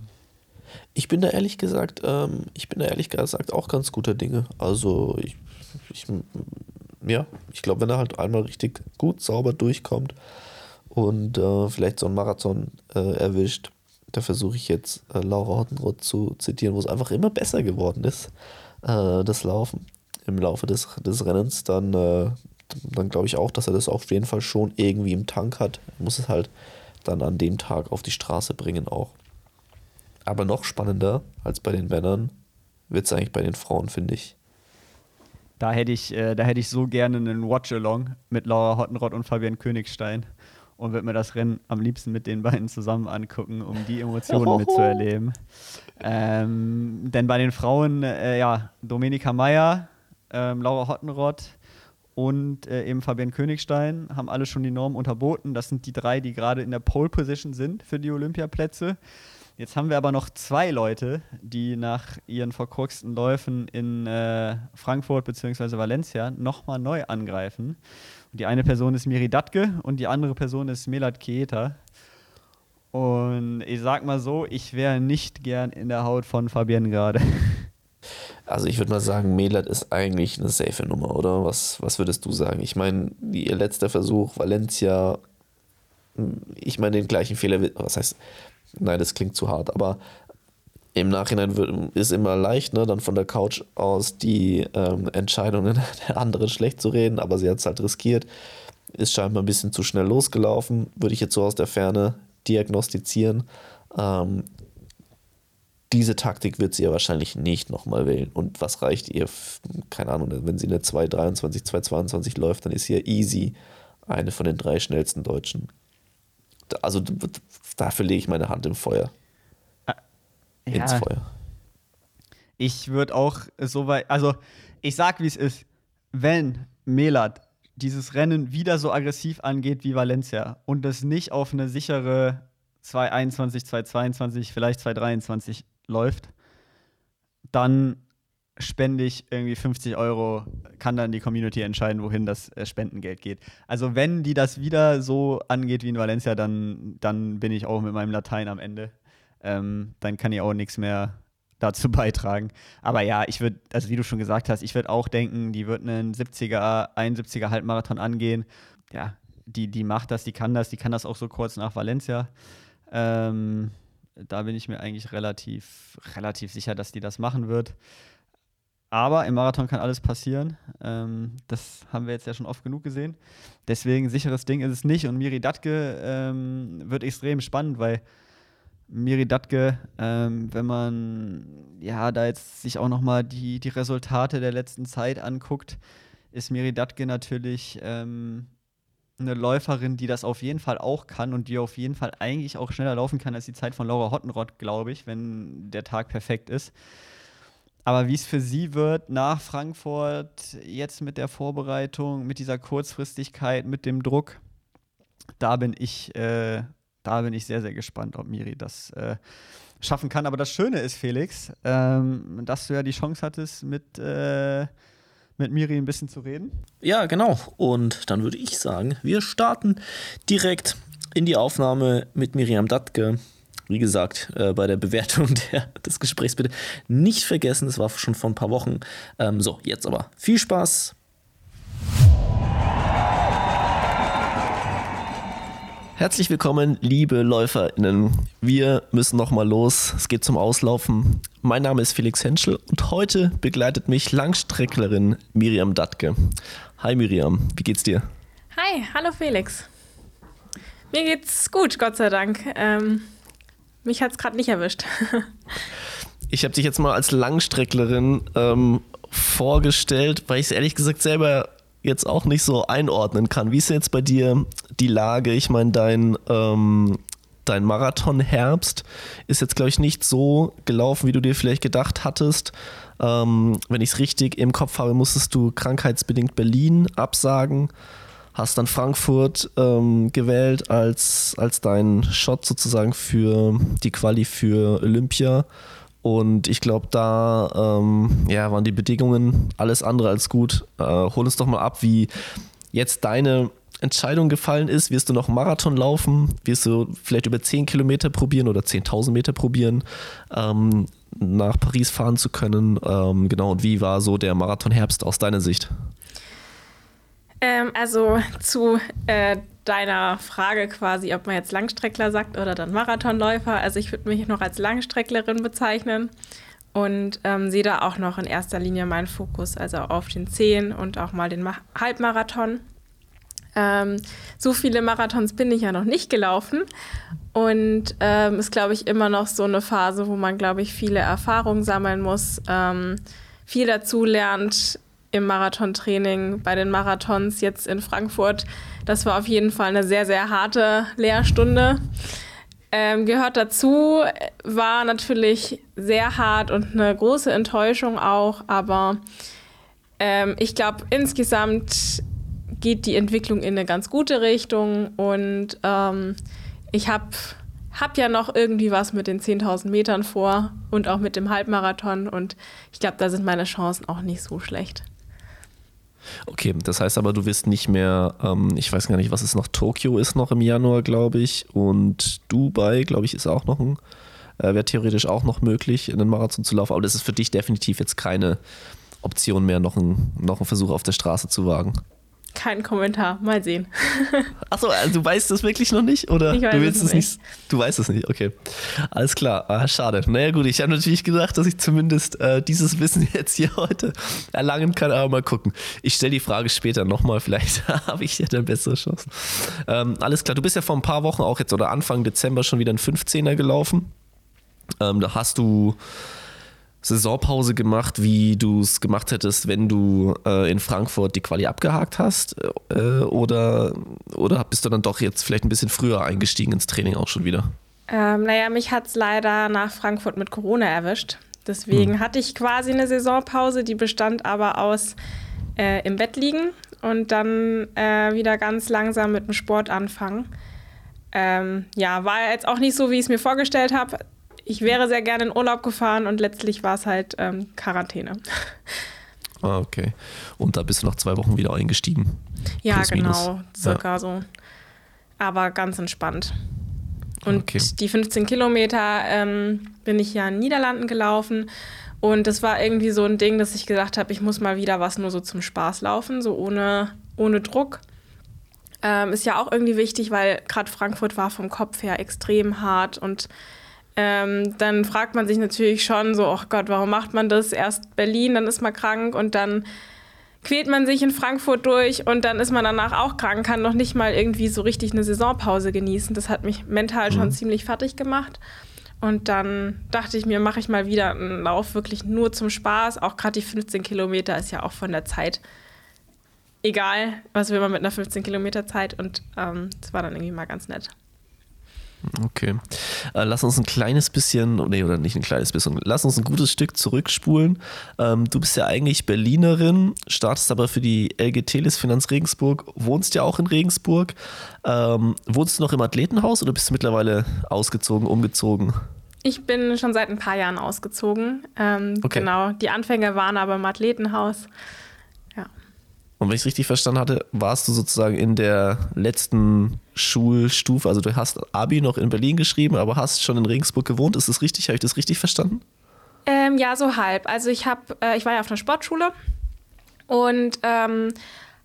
Ich bin da ehrlich gesagt, ähm, ich bin da ehrlich gesagt auch ganz guter Dinge. Also ich, ich ja, ich glaube, wenn er halt einmal richtig gut sauber durchkommt und äh, vielleicht so einen Marathon äh, erwischt, da versuche ich jetzt äh, Laura Hottenroth zu zitieren, wo es einfach immer besser geworden ist, äh, das Laufen im Laufe des, des Rennens, dann äh, dann glaube ich auch, dass er das auf jeden Fall schon irgendwie im Tank hat. Er muss es halt dann an dem Tag auf die Straße bringen auch. Aber noch spannender als bei den Männern wird es eigentlich bei den Frauen, finde ich. Da hätte ich, äh, da hätte ich so gerne einen Watch-Along mit Laura Hottenrott und Fabian Königstein und würde mir das Rennen am liebsten mit den beiden zusammen angucken, um die Emotionen mitzuerleben. Ähm, denn bei den Frauen, äh, ja, Dominika Meyer, ähm, Laura Hottenrott, und äh, eben Fabian Königstein haben alle schon die Norm unterboten. Das sind die drei, die gerade in der Pole Position sind für die Olympiaplätze. Jetzt haben wir aber noch zwei Leute, die nach ihren verkorksten Läufen in äh, Frankfurt bzw. Valencia nochmal neu angreifen. Und die eine Person ist Miri Datke und die andere Person ist Melat Keeta. Und ich sag mal so, ich wäre nicht gern in der Haut von Fabian gerade. [LAUGHS] Also ich würde mal sagen, Melat ist eigentlich eine safe Nummer, oder? Was, was würdest du sagen? Ich meine, ihr letzter Versuch, Valencia, ich meine den gleichen Fehler, was heißt, nein, das klingt zu hart, aber im Nachhinein wird, ist immer leicht, ne, dann von der Couch aus die ähm, Entscheidungen [LAUGHS] der anderen schlecht zu reden, aber sie hat es halt riskiert. Ist scheinbar ein bisschen zu schnell losgelaufen, würde ich jetzt so aus der Ferne diagnostizieren. Ähm, diese Taktik wird sie ja wahrscheinlich nicht nochmal wählen. Und was reicht ihr? Keine Ahnung, wenn sie eine 2,23, 2,22 läuft, dann ist sie ja easy eine von den drei schnellsten Deutschen. Also dafür lege ich meine Hand im Feuer. Ah, ja. Ins Feuer. ich würde auch so weit, also ich sag, wie es ist, wenn Melat dieses Rennen wieder so aggressiv angeht wie Valencia und das nicht auf eine sichere 221, 222, vielleicht 223 läuft, dann spende ich irgendwie 50 Euro, kann dann die Community entscheiden, wohin das äh, Spendengeld geht. Also wenn die das wieder so angeht wie in Valencia, dann, dann bin ich auch mit meinem Latein am Ende. Ähm, dann kann ich auch nichts mehr dazu [LAUGHS] beitragen. Aber ja, ich würde, also wie du schon gesagt hast, ich würde auch denken, die wird einen 70er, 71er Halbmarathon angehen. Ja, die, die macht das, die kann das, die kann das auch so kurz nach Valencia. Ähm, da bin ich mir eigentlich relativ, relativ sicher, dass die das machen wird. Aber im Marathon kann alles passieren. Ähm, das haben wir jetzt ja schon oft genug gesehen. Deswegen sicheres Ding ist es nicht. Und Miri Datke ähm, wird extrem spannend, weil Miri Datke, ähm, wenn man ja da jetzt sich auch nochmal die, die Resultate der letzten Zeit anguckt, ist Miri Datke natürlich ähm, eine Läuferin, die das auf jeden Fall auch kann und die auf jeden Fall eigentlich auch schneller laufen kann als die Zeit von Laura Hottenrott, glaube ich, wenn der Tag perfekt ist. Aber wie es für sie wird nach Frankfurt, jetzt mit der Vorbereitung, mit dieser Kurzfristigkeit, mit dem Druck, da bin ich, äh, da bin ich sehr, sehr gespannt, ob Miri das äh, schaffen kann. Aber das Schöne ist, Felix, ähm, dass du ja die Chance hattest, mit, äh, mit Miri ein bisschen zu reden. Ja, genau. Und dann würde ich sagen, wir starten direkt in die Aufnahme mit Miriam Datke wie gesagt, äh, bei der Bewertung [LAUGHS] der, des Gesprächs bitte nicht vergessen, das war schon vor ein paar Wochen. Ähm, so, jetzt aber viel Spaß. Herzlich willkommen, liebe LäuferInnen. Wir müssen nochmal los. Es geht zum Auslaufen. Mein Name ist Felix Henschel und heute begleitet mich Langstrecklerin Miriam Datke. Hi Miriam, wie geht's dir? Hi, hallo Felix. Mir geht's gut, Gott sei Dank. Ähm, mich hat es gerade nicht erwischt. [LAUGHS] ich habe dich jetzt mal als Langstrecklerin ähm, vorgestellt, weil ich es ehrlich gesagt selber jetzt auch nicht so einordnen kann. Wie ist jetzt bei dir die Lage? Ich meine, dein, ähm, dein Marathon-Herbst ist jetzt, glaube ich, nicht so gelaufen, wie du dir vielleicht gedacht hattest. Ähm, wenn ich es richtig im Kopf habe, musstest du krankheitsbedingt Berlin absagen hast dann Frankfurt ähm, gewählt als, als dein Shot sozusagen für die Quali für Olympia. Und ich glaube, da ähm, ja, waren die Bedingungen alles andere als gut. Äh, hol uns doch mal ab, wie jetzt deine Entscheidung gefallen ist. Wirst du noch Marathon laufen? Wirst du vielleicht über 10 Kilometer probieren oder 10.000 Meter probieren, ähm, nach Paris fahren zu können? Ähm, genau, und wie war so der Marathon-Herbst aus deiner Sicht? Ähm, also zu äh, deiner Frage quasi, ob man jetzt Langstreckler sagt oder dann Marathonläufer. Also ich würde mich noch als Langstrecklerin bezeichnen und ähm, sehe da auch noch in erster Linie meinen Fokus, also auf den 10 und auch mal den Ma Halbmarathon. Ähm, so viele Marathons bin ich ja noch nicht gelaufen und ähm, ist, glaube ich, immer noch so eine Phase, wo man, glaube ich, viele Erfahrungen sammeln muss, ähm, viel dazu lernt, im Marathontraining, bei den Marathons jetzt in Frankfurt. Das war auf jeden Fall eine sehr, sehr harte Lehrstunde. Ähm, gehört dazu, war natürlich sehr hart und eine große Enttäuschung auch, aber ähm, ich glaube, insgesamt geht die Entwicklung in eine ganz gute Richtung und ähm, ich habe hab ja noch irgendwie was mit den 10.000 Metern vor und auch mit dem Halbmarathon und ich glaube, da sind meine Chancen auch nicht so schlecht. Okay, das heißt aber, du wirst nicht mehr, ähm, ich weiß gar nicht, was es noch, Tokio ist noch im Januar, glaube ich, und Dubai, glaube ich, ist auch noch ein, äh, wäre theoretisch auch noch möglich, in den Marathon zu laufen, aber das ist für dich definitiv jetzt keine Option mehr, noch, ein, noch einen Versuch auf der Straße zu wagen. Kein Kommentar, mal sehen. [LAUGHS] Achso, also du weißt das wirklich noch nicht? Oder ich weiß du willst es es nicht. Du weißt es nicht, okay. Alles klar, ah, schade. Naja, gut, ich habe natürlich gedacht, dass ich zumindest äh, dieses Wissen [LAUGHS] jetzt hier heute erlangen kann, aber mal gucken. Ich stelle die Frage später nochmal, [LAUGHS] vielleicht habe ich ja dann bessere Chancen. Ähm, alles klar, du bist ja vor ein paar Wochen auch jetzt oder Anfang Dezember schon wieder ein 15er gelaufen. Ähm, da hast du Saisonpause gemacht, wie du es gemacht hättest, wenn du äh, in Frankfurt die Quali abgehakt hast? Äh, oder, oder bist du dann doch jetzt vielleicht ein bisschen früher eingestiegen ins Training auch schon wieder? Ähm, naja, mich hat es leider nach Frankfurt mit Corona erwischt. Deswegen hm. hatte ich quasi eine Saisonpause, die bestand aber aus äh, im Bett liegen und dann äh, wieder ganz langsam mit dem Sport anfangen. Ähm, ja, war jetzt auch nicht so, wie ich es mir vorgestellt habe. Ich wäre sehr gerne in Urlaub gefahren und letztlich war es halt ähm, Quarantäne. [LAUGHS] Ah, okay. Und da bist du nach zwei Wochen wieder eingestiegen. Ja, Plus, genau, circa ja. so. Aber ganz entspannt. Und okay. die 15 Kilometer ähm, bin ich ja in Niederlanden gelaufen. Und das war irgendwie so ein Ding, dass ich gesagt habe, ich muss mal wieder was nur so zum Spaß laufen, so ohne, ohne Druck. Ähm, ist ja auch irgendwie wichtig, weil gerade Frankfurt war vom Kopf her extrem hart und ähm, dann fragt man sich natürlich schon so, oh Gott, warum macht man das? Erst Berlin, dann ist man krank und dann quält man sich in Frankfurt durch und dann ist man danach auch krank, kann noch nicht mal irgendwie so richtig eine Saisonpause genießen. Das hat mich mental mhm. schon ziemlich fertig gemacht. Und dann dachte ich mir, mache ich mal wieder einen Lauf wirklich nur zum Spaß. Auch gerade die 15 Kilometer ist ja auch von der Zeit egal, was will man mit einer 15 Kilometer Zeit. Und ähm, das war dann irgendwie mal ganz nett. Okay. Äh, lass uns ein kleines bisschen, nee, oder nicht ein kleines bisschen, lass uns ein gutes Stück zurückspulen. Ähm, du bist ja eigentlich Berlinerin, startest aber für die LG Telis Finanz Regensburg, wohnst ja auch in Regensburg. Ähm, wohnst du noch im Athletenhaus oder bist du mittlerweile ausgezogen, umgezogen? Ich bin schon seit ein paar Jahren ausgezogen. Ähm, okay. Genau, die Anfänge waren aber im Athletenhaus. Und wenn ich es richtig verstanden hatte, warst du sozusagen in der letzten Schulstufe, also du hast Abi noch in Berlin geschrieben, aber hast schon in Regensburg gewohnt. Ist das richtig? Habe ich das richtig verstanden? Ähm, ja, so halb. Also ich habe, äh, ich war ja auf einer Sportschule und ähm,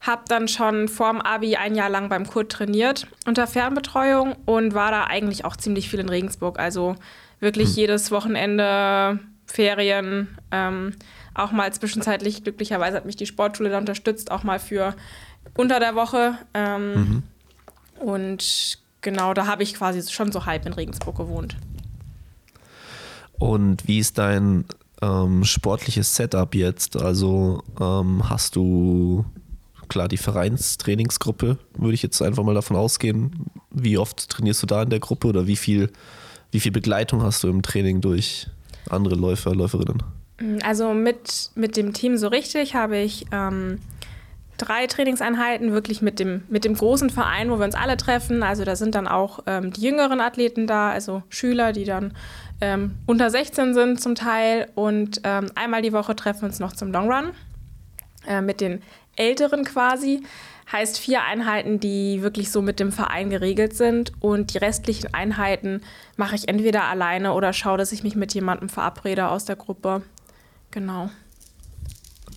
habe dann schon vorm Abi ein Jahr lang beim Kurt trainiert unter Fernbetreuung und war da eigentlich auch ziemlich viel in Regensburg. Also wirklich hm. jedes Wochenende Ferien. Ähm, auch mal zwischenzeitlich, glücklicherweise hat mich die Sportschule da unterstützt, auch mal für unter der Woche. Ähm, mhm. Und genau, da habe ich quasi schon so halb in Regensburg gewohnt. Und wie ist dein ähm, sportliches Setup jetzt? Also ähm, hast du klar die Vereinstrainingsgruppe, würde ich jetzt einfach mal davon ausgehen. Wie oft trainierst du da in der Gruppe oder wie viel, wie viel Begleitung hast du im Training durch andere Läufer, Läuferinnen? Mm, also mit, mit dem Team so richtig habe ich ähm, drei Trainingseinheiten wirklich mit dem, mit dem großen Verein, wo wir uns alle treffen. Also da sind dann auch ähm, die jüngeren Athleten da, also Schüler, die dann ähm, unter 16 sind zum Teil. Und ähm, einmal die Woche treffen wir uns noch zum Long Run äh, mit den Älteren quasi. Heißt vier Einheiten, die wirklich so mit dem Verein geregelt sind. Und die restlichen Einheiten mache ich entweder alleine oder schaue, dass ich mich mit jemandem verabrede aus der Gruppe. Genau.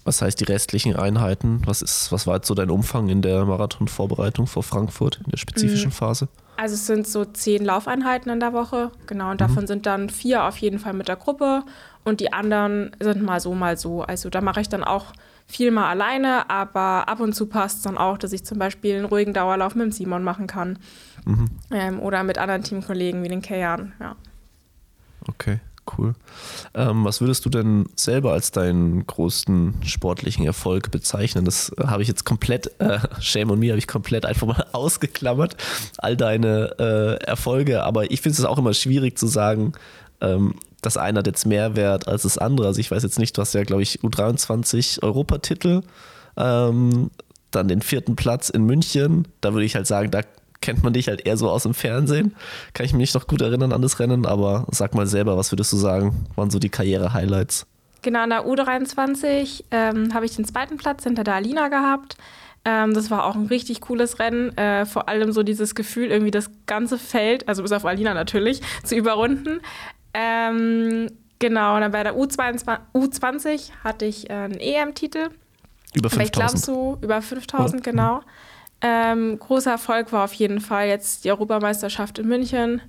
Was heißt die restlichen Einheiten? Was, ist, was war jetzt so dein Umfang in der Marathonvorbereitung vor Frankfurt, in der spezifischen mhm. Phase? Also es sind so zehn Laufeinheiten in der Woche, genau, und davon mhm. sind dann vier auf jeden Fall mit der Gruppe und die anderen sind mal so, mal so. Also da mache ich dann auch viel mal alleine, aber ab und zu passt es dann auch, dass ich zum Beispiel einen ruhigen Dauerlauf mit dem Simon machen kann. Mhm. Ähm, oder mit anderen Teamkollegen wie den Kayan, ja. Okay cool. Ähm, was würdest du denn selber als deinen größten sportlichen Erfolg bezeichnen? Das habe ich jetzt komplett, äh, Shame on me, habe ich komplett einfach mal [LAUGHS] ausgeklammert, all deine äh, Erfolge. Aber ich finde es auch immer schwierig zu sagen, ähm, das eine hat jetzt mehr Wert als das andere. Also ich weiß jetzt nicht, du hast ja, glaube ich, U23 Europatitel, ähm, dann den vierten Platz in München. Da würde ich halt sagen, da kennt man dich halt eher so aus dem Fernsehen. Kann ich mich nicht noch gut erinnern an das Rennen, aber sag mal selber, was würdest du sagen, waren so die Karriere-Highlights? Genau, in der U23 ähm, habe ich den zweiten Platz hinter der Alina gehabt. Ähm, das war auch ein richtig cooles Rennen. Äh, vor allem so dieses Gefühl, irgendwie das ganze Feld, also bis auf Alina natürlich, zu überrunden. Ähm, genau, und dann bei der U22, U20 hatte ich äh, einen EM-Titel. Über 5000. ich glaube so über 5000, genau. Ähm, großer Erfolg war auf jeden Fall jetzt die Europameisterschaft in München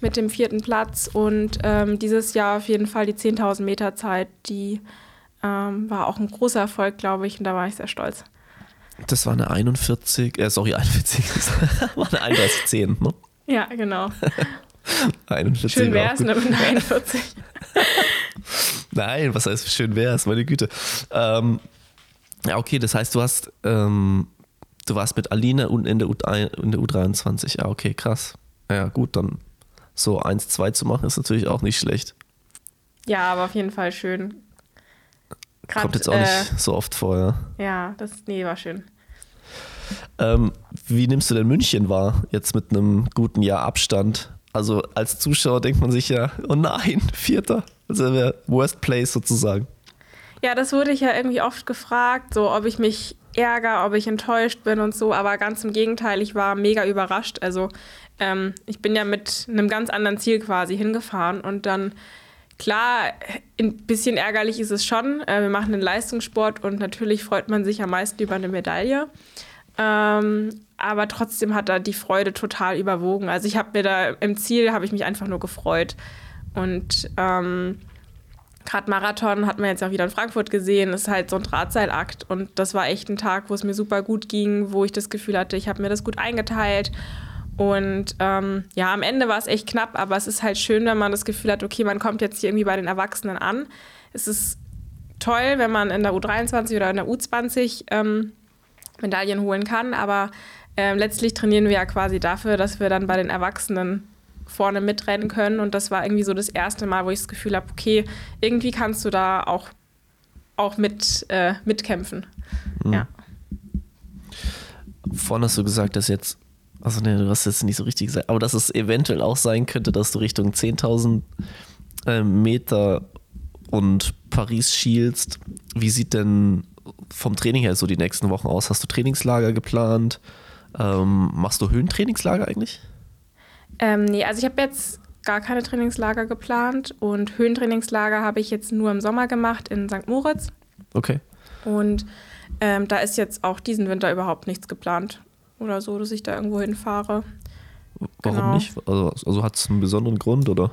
mit dem vierten Platz und ähm, dieses Jahr auf jeden Fall die 10.000 Meter Zeit, die ähm, war auch ein großer Erfolg, glaube ich, und da war ich sehr stolz. Das war eine 41, äh, sorry, 41, [LAUGHS] das war eine 31,10, ne? Ja, genau. [LAUGHS] 41 schön wäre es, ne, mit 41. [LAUGHS] Nein, was heißt schön wäre es, meine Güte. Ähm, ja, okay, das heißt, du hast ähm, Du warst mit Aline und in der, U, in der U23. Ja, okay, krass. Ja, gut, dann so 1-2 zu machen ist natürlich auch nicht schlecht. Ja, aber auf jeden Fall schön. Grad, Kommt jetzt auch nicht äh, so oft vor, ja. Ja, das, nee, war schön. Ähm, wie nimmst du denn München wahr, jetzt mit einem guten Jahr Abstand? Also als Zuschauer denkt man sich ja, oh nein, [LAUGHS] Vierter. Also wäre Worst Place sozusagen. Ja, das wurde ich ja irgendwie oft gefragt, so ob ich mich ärgere, ob ich enttäuscht bin und so, aber ganz im Gegenteil, ich war mega überrascht. Also ähm, ich bin ja mit einem ganz anderen Ziel quasi hingefahren und dann Klar, ein bisschen ärgerlich ist es schon. Äh, wir machen einen Leistungssport und natürlich freut man sich am meisten über eine Medaille. Ähm, aber trotzdem hat da die Freude total überwogen. Also ich habe mir da im Ziel habe ich mich einfach nur gefreut und ähm, gerade Marathon hat man jetzt auch wieder in Frankfurt gesehen, ist halt so ein Drahtseilakt und das war echt ein Tag, wo es mir super gut ging, wo ich das Gefühl hatte, ich habe mir das gut eingeteilt und ähm, ja, am Ende war es echt knapp, aber es ist halt schön, wenn man das Gefühl hat, okay, man kommt jetzt hier irgendwie bei den Erwachsenen an. Es ist toll, wenn man in der U23 oder in der U20 ähm, Medaillen holen kann, aber äh, letztlich trainieren wir ja quasi dafür, dass wir dann bei den Erwachsenen vorne mitrennen können. Und das war irgendwie so das erste Mal, wo ich das Gefühl habe, okay, irgendwie kannst du da auch, auch mit, äh, mitkämpfen. Mhm. Ja. Vorhin hast du gesagt, dass jetzt also ne, du hast jetzt nicht so richtig gesagt, aber dass es eventuell auch sein könnte, dass du Richtung 10.000 äh, Meter und Paris schielst. Wie sieht denn vom Training her so die nächsten Wochen aus? Hast du Trainingslager geplant? Ähm, machst du Höhentrainingslager eigentlich? Ähm, nee, also ich habe jetzt gar keine Trainingslager geplant und Höhentrainingslager habe ich jetzt nur im Sommer gemacht in St. Moritz. Okay. Und ähm, da ist jetzt auch diesen Winter überhaupt nichts geplant oder so, dass ich da irgendwo hinfahre. Warum genau. nicht? Also, also hat es einen besonderen Grund oder?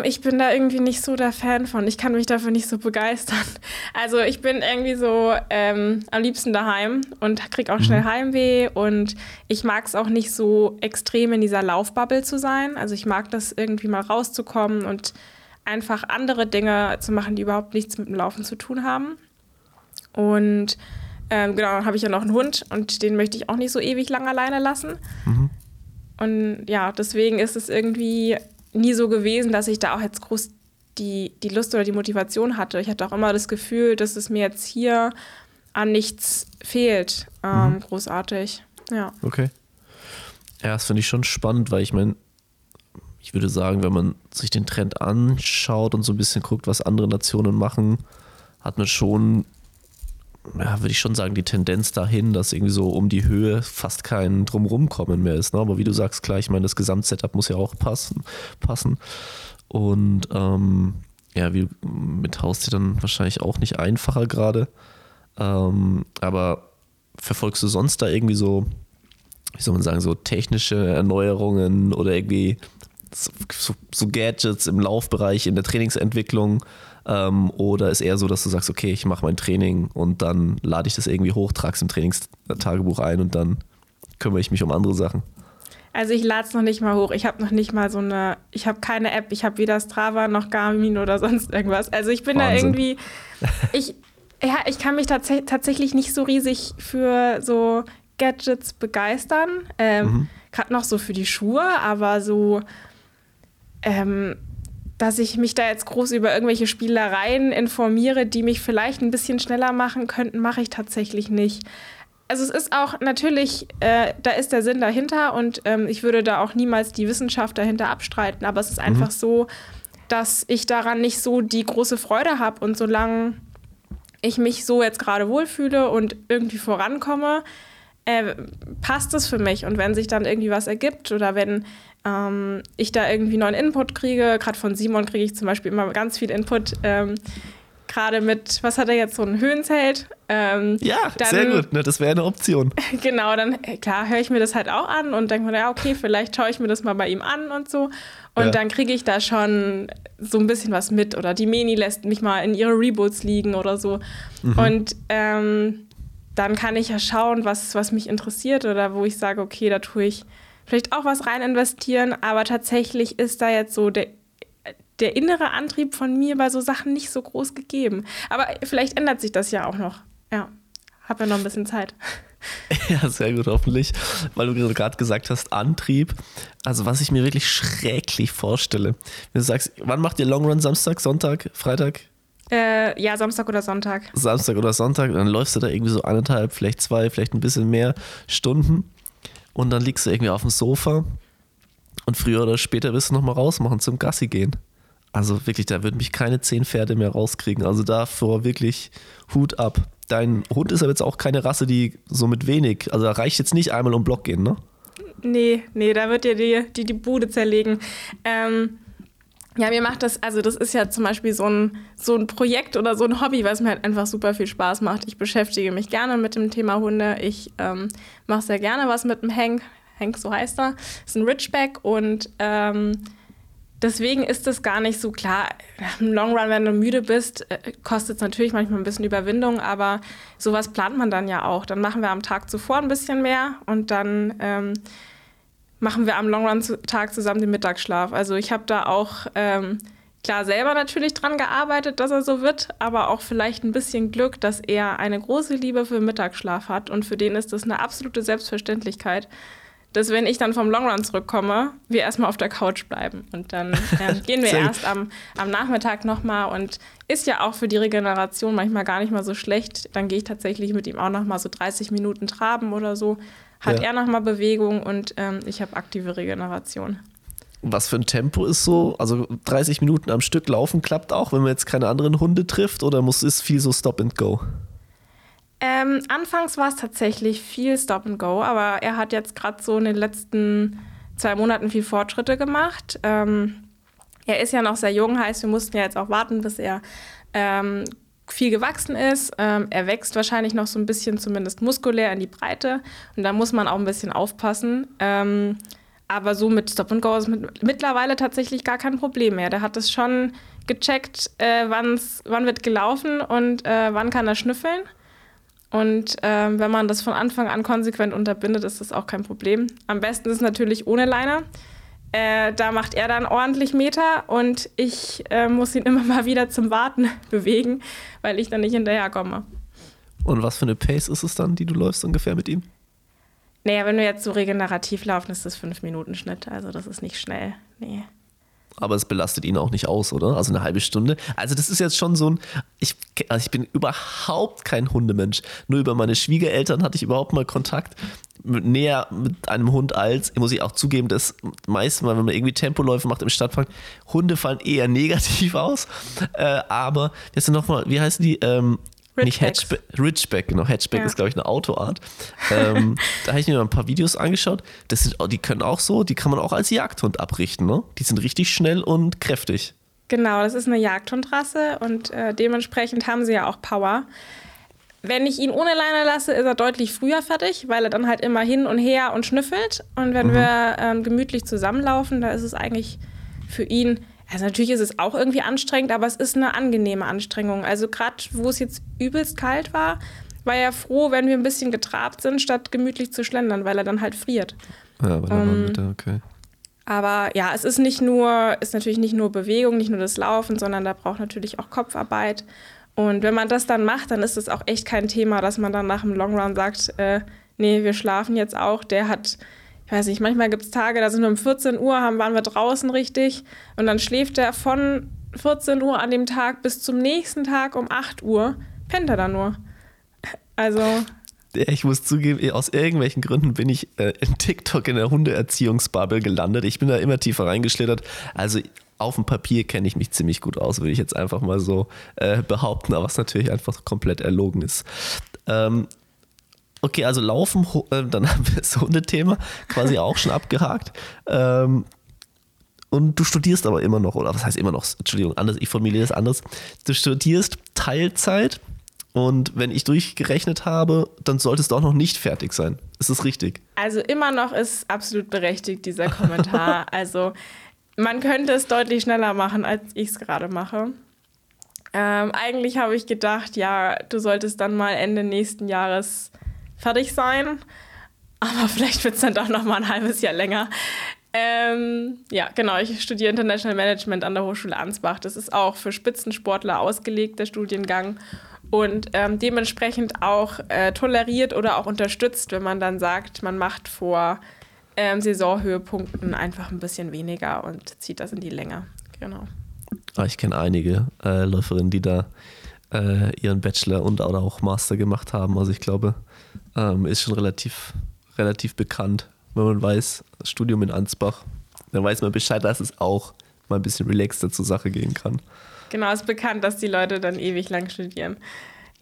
Ähm, ich bin da irgendwie nicht so der Fan von. Ich kann mich dafür nicht so begeistern. [LAUGHS] Also ich bin irgendwie so ähm, am liebsten daheim und kriege auch schnell mhm. Heimweh und ich mag es auch nicht so extrem in dieser Laufbubble zu sein. Also ich mag das irgendwie mal rauszukommen und einfach andere Dinge zu machen, die überhaupt nichts mit dem Laufen zu tun haben. Und ähm, genau, dann habe ich ja noch einen Hund und den möchte ich auch nicht so ewig lang alleine lassen. Mhm. Und ja, deswegen ist es irgendwie nie so gewesen, dass ich da auch jetzt groß die, die Lust oder die Motivation hatte. Ich hatte auch immer das Gefühl, dass es mir jetzt hier an nichts fehlt. Ähm, mhm. Großartig. Ja. Okay. Ja, das finde ich schon spannend, weil ich meine, ich würde sagen, wenn man sich den Trend anschaut und so ein bisschen guckt, was andere Nationen machen, hat man schon ja, würde ich schon sagen, die Tendenz dahin, dass irgendwie so um die Höhe fast kein Drumrum kommen mehr ist. Ne? Aber wie du sagst, klar, ich meine, das Gesamtsetup muss ja auch passen. passen. Und ähm, ja, wie mit Haustier dann wahrscheinlich auch nicht einfacher gerade. Ähm, aber verfolgst du sonst da irgendwie so, wie soll man sagen, so technische Erneuerungen oder irgendwie so, so Gadgets im Laufbereich, in der Trainingsentwicklung? Ähm, oder ist eher so, dass du sagst, okay, ich mache mein Training und dann lade ich das irgendwie hoch, trage es im Trainingstagebuch ein und dann kümmere ich mich um andere Sachen? Also ich lade es noch nicht mal hoch. Ich habe noch nicht mal so eine, ich habe keine App, ich habe weder Strava noch Garmin oder sonst irgendwas. Also ich bin Wahnsinn. da irgendwie, ich, ja, ich kann mich tats tatsächlich nicht so riesig für so Gadgets begeistern. Ähm, mhm. Gerade noch so für die Schuhe, aber so ähm, dass ich mich da jetzt groß über irgendwelche Spielereien informiere, die mich vielleicht ein bisschen schneller machen könnten, mache ich tatsächlich nicht. Also es ist auch natürlich, äh, da ist der Sinn dahinter und ähm, ich würde da auch niemals die Wissenschaft dahinter abstreiten, aber es ist mhm. einfach so, dass ich daran nicht so die große Freude habe und solange ich mich so jetzt gerade wohlfühle und irgendwie vorankomme, äh, passt es für mich. Und wenn sich dann irgendwie was ergibt oder wenn ähm, ich da irgendwie neuen Input kriege. Gerade von Simon kriege ich zum Beispiel immer ganz viel Input. Ähm, Gerade mit, was hat er jetzt, so ein Höhenzelt? Ähm, ja, dann, sehr gut, ne? das wäre eine Option. [LAUGHS] genau, dann, äh, klar, höre ich mir das halt auch an und denke mir, ja, okay, vielleicht schaue ich mir das mal bei ihm an und so. Und ja. dann kriege ich da schon so ein bisschen was mit. Oder die Meni lässt mich mal in ihre Reboots liegen oder so. Mhm. Und ähm, dann kann ich ja schauen, was, was mich interessiert oder wo ich sage, okay, da tue ich vielleicht auch was rein investieren, aber tatsächlich ist da jetzt so der, der innere Antrieb von mir bei so Sachen nicht so groß gegeben. Aber vielleicht ändert sich das ja auch noch. Ja, habe ja noch ein bisschen Zeit. [LAUGHS] Ja, sehr gut, hoffentlich. Weil du gerade gesagt hast, Antrieb. Also, was ich mir wirklich schrecklich vorstelle. Wenn du sagst, wann macht ihr Long Run? Samstag, Sonntag, Freitag? Äh, ja, Samstag oder Sonntag. Samstag oder Sonntag. Dann läufst du da irgendwie so eineinhalb, vielleicht zwei, vielleicht ein bisschen mehr Stunden. Und dann liegst du irgendwie auf dem Sofa. Und früher oder später wirst du nochmal rausmachen zum Gassi gehen. Also wirklich, da würden mich keine zehn Pferde mehr rauskriegen. Also davor wirklich Hut ab. Dein Hund ist aber jetzt auch keine Rasse, die so mit wenig, also da reicht jetzt nicht einmal um Block gehen, ne? Nee, nee, da wird dir die, die, die Bude zerlegen. Ähm, ja, mir macht das, also das ist ja zum Beispiel so ein, so ein Projekt oder so ein Hobby, was mir halt einfach super viel Spaß macht. Ich beschäftige mich gerne mit dem Thema Hunde. Ich ähm, mache sehr gerne was mit dem Hank. Hank, so heißt er. Ist ein Ridgeback und ähm, deswegen ist es gar nicht so klar. Im Long Run, wenn du müde bist, äh, kostet es natürlich manchmal ein bisschen Überwindung, aber sowas plant man dann ja auch. Dann machen wir am Tag zuvor ein bisschen mehr und dann ähm, machen wir am Long Run-Tag zusammen den Mittagsschlaf. Also ich habe da auch ähm, klar selber natürlich dran gearbeitet, dass er so wird, aber auch vielleicht ein bisschen Glück, dass er eine große Liebe für Mittagsschlaf hat und für den ist das eine absolute Selbstverständlichkeit dass wenn ich dann vom Longrun zurückkomme, wir erstmal auf der Couch bleiben. Und dann äh, [LAUGHS] gehen wir erst am, am Nachmittag nochmal und ist ja auch für die Regeneration manchmal gar nicht mal so schlecht. Dann gehe ich tatsächlich mit ihm auch nochmal so 30 Minuten traben oder so. Hat ja. er nochmal Bewegung und ähm, ich habe aktive Regeneration. Was für ein Tempo ist so? Also 30 Minuten am Stück laufen klappt auch, wenn man jetzt keine anderen Hunde trifft oder muss ist viel so Stop and Go? Ähm, anfangs war es tatsächlich viel Stop and Go, aber er hat jetzt gerade so in den letzten zwei Monaten viel Fortschritte gemacht. Ähm, er ist ja noch sehr jung, heißt, wir mussten ja jetzt auch warten, bis er ähm, viel gewachsen ist. Ähm, er wächst wahrscheinlich noch so ein bisschen, zumindest muskulär, in die Breite. Und da muss man auch ein bisschen aufpassen. Ähm, aber so mit Stop and Go ist mit, mittlerweile tatsächlich gar kein Problem mehr. Der hat es schon gecheckt, äh, wann wird gelaufen und äh, wann kann er schnüffeln. Und ähm, wenn man das von Anfang an konsequent unterbindet, ist das auch kein Problem. Am besten ist es natürlich ohne Leine. Äh, da macht er dann ordentlich Meter und ich äh, muss ihn [LAUGHS] immer mal wieder zum Warten [LAUGHS] bewegen, weil ich dann nicht hinterherkomme. Und was für eine Pace ist es dann, die du läufst ungefähr mit ihm? Naja, wenn wir jetzt so regenerativ laufen, ist das 5-Minuten-Schnitt. Also das ist nicht schnell. Nee aber es belastet ihn auch nicht aus, oder? Also eine halbe Stunde. Also das ist jetzt schon so ein, ich, also ich bin überhaupt kein Hundemensch. Nur über meine Schwiegereltern hatte ich überhaupt mal Kontakt. Mit, näher mit einem Hund als, muss ich auch zugeben, dass meistens wenn man irgendwie Tempoläufe macht im Stadtpark, Hunde fallen eher [LAUGHS] negativ aus. Äh, aber, jetzt nochmal, wie heißen die? Ähm, nicht Hatchback, Ridgeback, genau. Hatchback ja. ist, glaube ich, eine Autoart. ähm, [LAUGHS] da habe ich mir mal ein paar Videos angeschaut. Das sind, die können auch so, die kann man auch als Jagdhund abrichten. Ne? Die sind richtig schnell und kräftig. Genau, das ist eine Jagdhundrasse und äh, dementsprechend haben sie ja auch Power. Wenn ich ihn ohne Leine lasse, ist er deutlich früher fertig, weil er dann halt immer hin und her und schnüffelt. Und wenn mhm. wir ähm, gemütlich zusammenlaufen, da ist es eigentlich für ihn also natürlich ist es auch irgendwie anstrengend, aber es ist eine angenehme Anstrengung. Also gerade wo es jetzt übelst kalt war, war er froh, wenn wir ein bisschen getrabt sind, statt gemütlich zu schlendern, weil er dann halt friert. Ja, weil er ähm, mit, okay. Aber ja, es ist nicht nur, ist natürlich nicht nur Bewegung, nicht nur das Laufen, sondern da braucht natürlich auch Kopfarbeit. Und wenn man das dann macht, dann ist es auch echt kein Thema, dass man dann nach dem Long Run sagt, äh, nee, wir schlafen jetzt auch. Der hat ich weiß nicht, manchmal gibt es Tage, da sind wir um 14 Uhr, haben, waren wir draußen richtig und dann schläft er von 14 Uhr an dem Tag bis zum nächsten Tag um 8 Uhr, pennt er da nur. Also. Ich muss zugeben, aus irgendwelchen Gründen bin ich äh, in TikTok in der Hundeerziehungsbubble gelandet. Ich bin da immer tiefer reingeschlittert. Also auf dem Papier kenne ich mich ziemlich gut aus, würde ich jetzt einfach mal so äh, behaupten, aber was natürlich einfach komplett erlogen ist. Ähm, Okay, also Laufen, äh, dann [LAUGHS] haben wir das Hundethema quasi auch schon abgehakt. Ähm, und du studierst aber immer noch, oder was heißt immer noch? Entschuldigung, anders, ich formuliere das anders. Du studierst Teilzeit und wenn ich durchgerechnet habe, dann solltest du auch noch nicht fertig sein. Ist das richtig? Also immer noch ist absolut berechtigt dieser Kommentar. [LAUGHS] also man könnte es deutlich schneller machen, als ich es gerade mache. Ähm, eigentlich habe ich gedacht, ja, du solltest dann mal Ende nächsten Jahres fertig sein. Aber vielleicht wird es dann doch noch mal ein halbes Jahr länger. Ähm, ja, genau. Ich studiere International Management an der Hochschule Ansbach. Das ist auch für Spitzensportler ausgelegt, der Studiengang. und ähm, dementsprechend auch äh, toleriert oder auch unterstützt, wenn man dann sagt, man macht vor ähm, Saisonhöhepunkten einfach ein bisschen weniger und zieht das in die Länge. Genau. Ah, ich kenne einige äh, Läuferinnen, die da äh, ihren Bachelor und oder auch Master gemacht haben. Also ich glaube, ähm, ist schon relativ, relativ bekannt, wenn man weiß, Studium in Ansbach, dann weiß man Bescheid, dass es auch mal ein bisschen relaxter zur Sache gehen kann. Genau, ist bekannt, dass die Leute dann ewig lang studieren.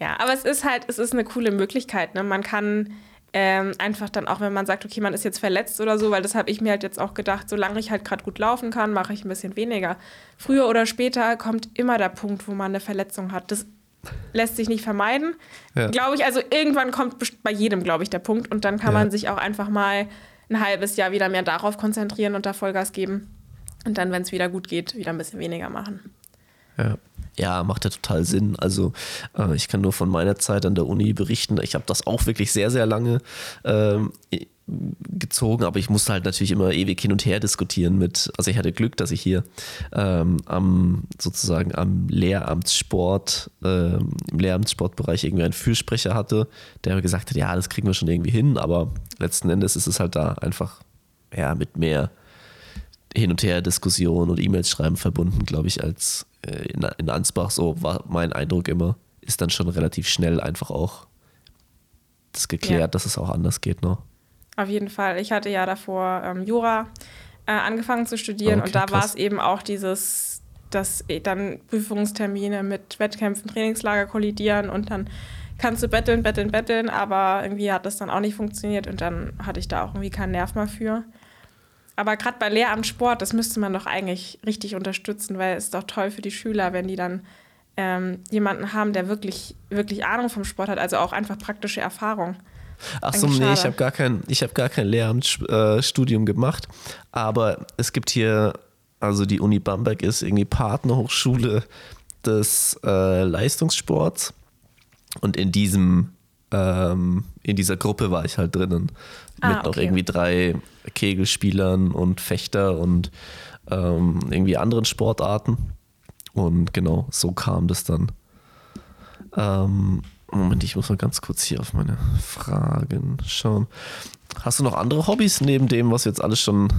Ja, aber es ist halt, es ist eine coole Möglichkeit. Ne? Man kann ähm, einfach dann auch, wenn man sagt, okay, man ist jetzt verletzt oder so, weil das habe ich mir halt jetzt auch gedacht, solange ich halt gerade gut laufen kann, mache ich ein bisschen weniger. Früher oder später kommt immer der Punkt, wo man eine Verletzung hat. Das lässt sich nicht vermeiden. Ja. Glaube ich, also irgendwann kommt bei jedem, glaube ich, der Punkt und dann kann ja. man sich auch einfach mal ein halbes Jahr wieder mehr darauf konzentrieren und da Vollgas geben. Und dann, wenn es wieder gut geht, wieder ein bisschen weniger machen. Ja. Ja, macht ja total Sinn. Also äh, ich kann nur von meiner Zeit an der Uni berichten. Ich habe das auch wirklich sehr, sehr lange ähm, gezogen, aber ich musste halt natürlich immer ewig hin und her diskutieren mit, also ich hatte Glück, dass ich hier ähm, am sozusagen am Lehramtssport, ähm, im Lehramtssportbereich irgendwie einen Fürsprecher hatte, der gesagt hat, ja, das kriegen wir schon irgendwie hin, aber letzten Endes ist es halt da einfach ja, mit mehr hin und her Diskussion und E-Mails schreiben verbunden, glaube ich, als äh, in, in Ansbach, so war mein Eindruck immer, ist dann schon relativ schnell einfach auch das geklärt, ja. dass es auch anders geht, ne? Auf jeden Fall. Ich hatte ja davor ähm, Jura äh, angefangen zu studieren okay, und da war es eben auch dieses, dass eh dann Prüfungstermine mit Wettkämpfen, Trainingslager kollidieren und dann kannst du betteln, betteln, betteln, aber irgendwie hat das dann auch nicht funktioniert und dann hatte ich da auch irgendwie keinen Nerv mehr für. Aber gerade bei Lehramt Sport, das müsste man doch eigentlich richtig unterstützen, weil es ist doch toll für die Schüler, wenn die dann ähm, jemanden haben, der wirklich, wirklich Ahnung vom Sport hat, also auch einfach praktische Erfahrung. Ach so, nee, ich habe gar kein, ich habe gar kein Lehramtsstudium gemacht, aber es gibt hier, also die Uni Bamberg ist irgendwie Partnerhochschule des äh, Leistungssports und in diesem ähm, in dieser Gruppe war ich halt drinnen. Ah, mit okay. noch irgendwie drei Kegelspielern und Fechter und ähm, irgendwie anderen Sportarten. Und genau, so kam das dann. Ähm, Moment, ich muss mal ganz kurz hier auf meine Fragen schauen. Hast du noch andere Hobbys neben dem, was jetzt alles schon,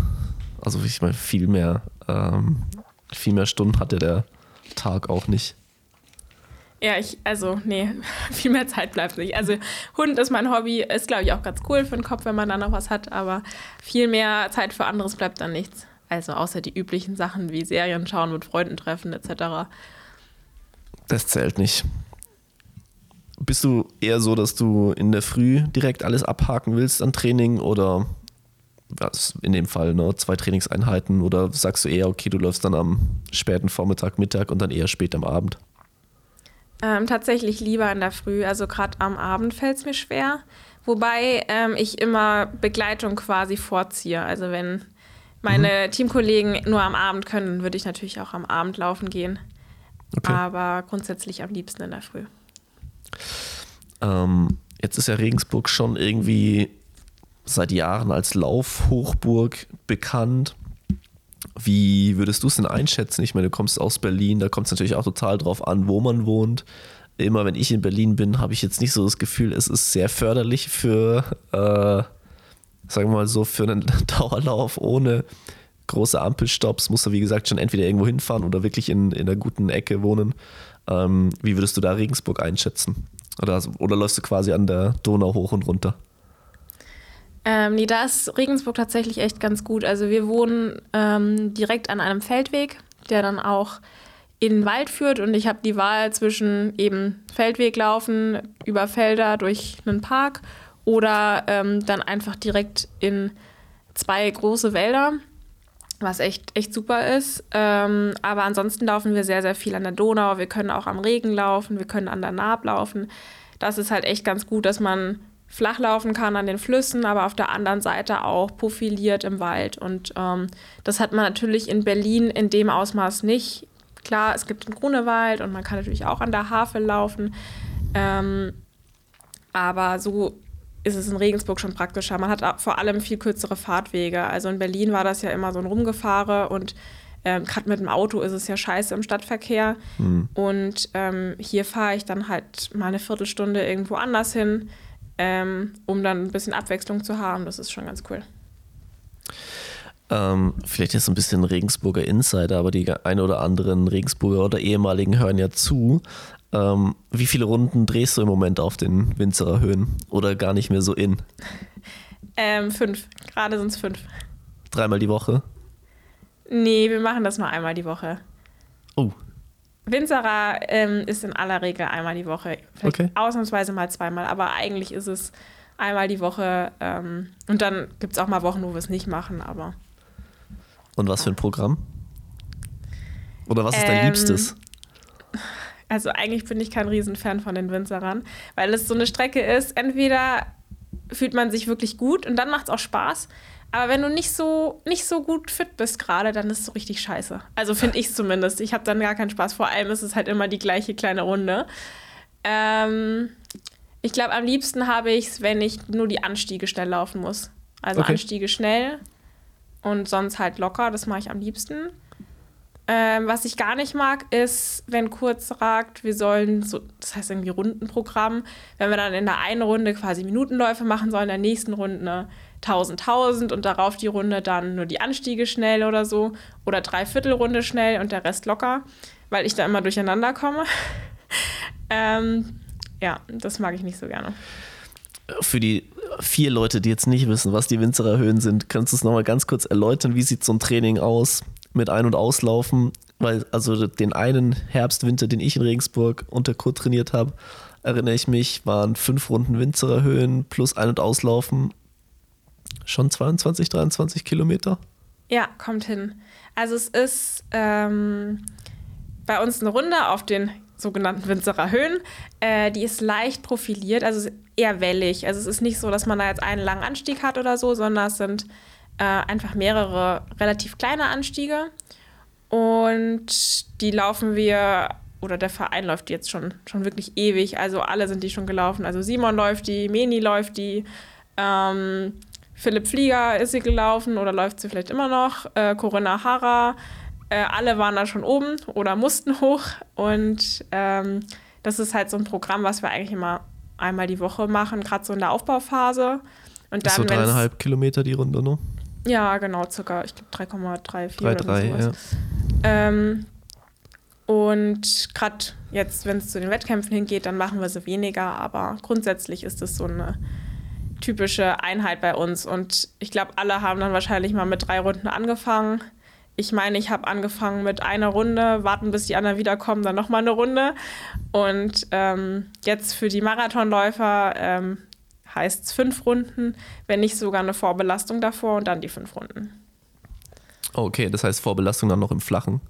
also ich meine, viel mehr, ähm, viel mehr Stunden hatte der Tag auch nicht. Ja, ich, also, nee, [LAUGHS] viel mehr Zeit bleibt nicht. Also, Hund ist mein Hobby, ist, glaube ich, auch ganz cool für den Kopf, wenn man da noch was hat, aber viel mehr Zeit für anderes bleibt dann nichts. Also, außer die üblichen Sachen wie Serien schauen, mit Freunden treffen, etc. Das zählt nicht. Bist du eher so, dass du in der Früh direkt alles abhaken willst an Training oder was in dem Fall ne, zwei Trainingseinheiten oder sagst du eher, okay, du läufst dann am späten Vormittag, Mittag und dann eher spät am Abend? Ähm, tatsächlich lieber in der Früh. Also gerade am Abend fällt es mir schwer. Wobei ähm, ich immer Begleitung quasi vorziehe. Also wenn meine mhm. Teamkollegen nur am Abend können, würde ich natürlich auch am Abend laufen gehen. Okay. Aber grundsätzlich am liebsten in der Früh. Ähm, jetzt ist ja Regensburg schon irgendwie seit Jahren als Laufhochburg bekannt. Wie würdest du es denn einschätzen? Ich meine, du kommst aus Berlin, da kommt es natürlich auch total drauf an, wo man wohnt. Immer wenn ich in Berlin bin, habe ich jetzt nicht so das Gefühl, es ist sehr förderlich für, äh, sagen wir mal so, für einen [LAUGHS] Dauerlauf ohne große Ampelstops. Musst du, wie gesagt, schon entweder irgendwo hinfahren oder wirklich in, in einer guten Ecke wohnen. Ähm, wie würdest du da Regensburg einschätzen? Oder, oder läufst du quasi an der Donau hoch und runter? Ähm, nee, da ist Regensburg tatsächlich echt ganz gut. Also wir wohnen ähm, direkt an einem Feldweg, der dann auch in den Wald führt und ich habe die Wahl zwischen eben Feldweg laufen, über Felder durch einen Park oder ähm, dann einfach direkt in zwei große Wälder, was echt, echt super ist. Ähm, aber ansonsten laufen wir sehr, sehr viel an der Donau. Wir können auch am Regen laufen, wir können an der Naab laufen. Das ist halt echt ganz gut, dass man flach laufen kann an den Flüssen, aber auf der anderen Seite auch profiliert im Wald. Und ähm, das hat man natürlich in Berlin in dem Ausmaß nicht. Klar, es gibt den Grunewald und man kann natürlich auch an der Havel laufen. Ähm, aber so ist es in Regensburg schon praktischer. Man hat vor allem viel kürzere Fahrtwege. Also in Berlin war das ja immer so ein Rumgefahre und Ähm, Gerade mit dem Auto ist es ja scheiße im Stadtverkehr. Hm. Und ähm, hier fahre ich dann halt mal eine Viertelstunde irgendwo anders hin, ähm, um dann ein bisschen Abwechslung zu haben. Das ist schon ganz cool. Ähm, vielleicht jetzt ein bisschen Regensburger Insider, aber die ein oder anderen Regensburger oder ehemaligen hören ja zu. Ähm, wie viele Runden drehst du im Moment auf den Winzerer Höhen? Oder gar nicht mehr so in? Ähm, fünf. Gerade sind es fünf. Dreimal die Woche? Nee, wir machen das nur einmal die Woche. Oh, Winzerer ähm, ist in aller Regel einmal die Woche. Vielleicht Okay. ausnahmsweise mal zweimal, aber eigentlich ist es einmal die Woche. Ähm, und dann gibt es auch mal Wochen, wo wir es nicht machen, aber. und was für ein Programm? Oder was ist dein Ähm, Liebstes? Also eigentlich bin ich kein Riesenfan von den Winzerern, weil es so eine Strecke ist, entweder fühlt man sich wirklich gut und dann macht es auch Spaß. Aber wenn du nicht so, nicht so gut fit bist gerade, dann ist es so richtig scheiße. Also finde ich zumindest. Ich habe dann gar keinen Spaß. Vor allem ist es halt immer die gleiche kleine Runde. Ähm, ich glaube, am liebsten habe ich es, wenn ich nur die Anstiege schnell laufen muss. Also Okay. Anstiege schnell und sonst halt locker. Das mache ich am liebsten. Ähm, was ich gar nicht mag, ist, wenn kurz ragt, wir sollen so, das heißt irgendwie Rundenprogramm, wenn wir dann in der einen Runde quasi Minutenläufe machen sollen, in der nächsten Runde 1000, 1000 und darauf die Runde dann nur die Anstiege schnell oder so oder Dreiviertelrunde schnell und der Rest locker, weil ich da immer durcheinander komme. [LAUGHS] ähm, ja, das mag ich nicht so gerne. Für die vier Leute, die jetzt nicht wissen, was die Winzerer Höhen sind, kannst du es nochmal ganz kurz erläutern? Wie sieht so ein Training aus mit Ein- und Auslaufen? Weil, also den einen Herbst, Winter, den ich in Regensburg unter Kurt trainiert habe, erinnere ich mich, waren fünf Runden Winzerer Höhen plus Ein- und Auslaufen schon 22, 23 Kilometer. Ja, kommt hin. Also es ist ähm, bei uns eine Runde auf den sogenannten Winzerer Höhen. Äh, die ist leicht profiliert, also eher wellig. Also es ist nicht so, dass man da jetzt einen langen Anstieg hat oder so, sondern es sind äh, einfach mehrere relativ kleine Anstiege. Und die laufen wir, oder der Verein läuft die jetzt schon, schon wirklich ewig. Also alle sind die schon gelaufen. Also Simon läuft die, Meni läuft die, ähm, Philipp Flieger ist sie gelaufen oder läuft sie vielleicht immer noch. Äh, Corinna Harrer. Äh, alle waren da schon oben oder mussten hoch. Und ähm, das ist halt so ein Programm, was wir eigentlich immer einmal die Woche machen, gerade so in der Aufbauphase. Und Ist so dann, wenn's- dreieinhalb Kilometer die Runde, ne? Ja, genau, circa, ich glaube 3,34 3, oder 3, sowas. ja. Ähm, und gerade jetzt, wenn es zu den Wettkämpfen hingeht, dann machen wir sie weniger, aber grundsätzlich ist es so eine typische Einheit bei uns. Und ich glaube, alle haben dann wahrscheinlich mal mit drei Runden angefangen. Ich meine, ich habe angefangen mit einer Runde, warten bis die anderen wiederkommen, dann nochmal eine Runde. Und ähm, jetzt für die Marathonläufer ähm, heißt es fünf Runden, wenn nicht sogar eine Vorbelastung davor und dann die fünf Runden. Oh, Okay, das heißt Vorbelastung dann noch im Flachen.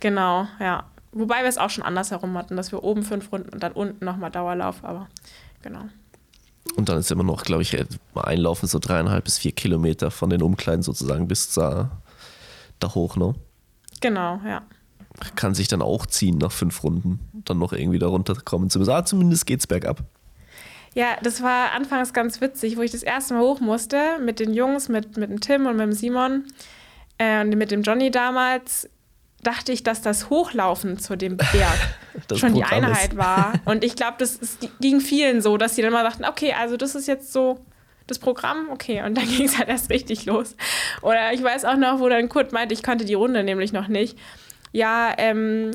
Genau, ja. Wobei wir es auch schon andersherum hatten, dass wir oben fünf Runden und dann unten nochmal Dauerlauf, aber genau. Und dann ist immer noch, glaube ich, einlaufen so dreieinhalb bis vier Kilometer von den Umkleiden sozusagen bis da, da hoch, ne? Genau, ja. Kann sich dann auch ziehen nach fünf Runden, dann noch irgendwie da runterkommen. Ah, zumindest geht's bergab. Ja, das war anfangs ganz witzig, wo ich das erste Mal hoch musste mit den Jungs, mit, mit dem Tim und mit dem Simon äh, und mit dem Johnny damals, dachte ich, dass das Hochlaufen zu dem Berg [LAUGHS] schon die Programm ist- Einheit war. Und ich glaube, das ist, ging vielen so, dass sie dann mal dachten, okay, also das ist jetzt so das Programm, okay. Und dann [LAUGHS] ging es halt erst richtig los. Oder ich weiß auch noch, wo dann Kurt meinte, ich kannte die Runde nämlich noch nicht. Ja, ähm,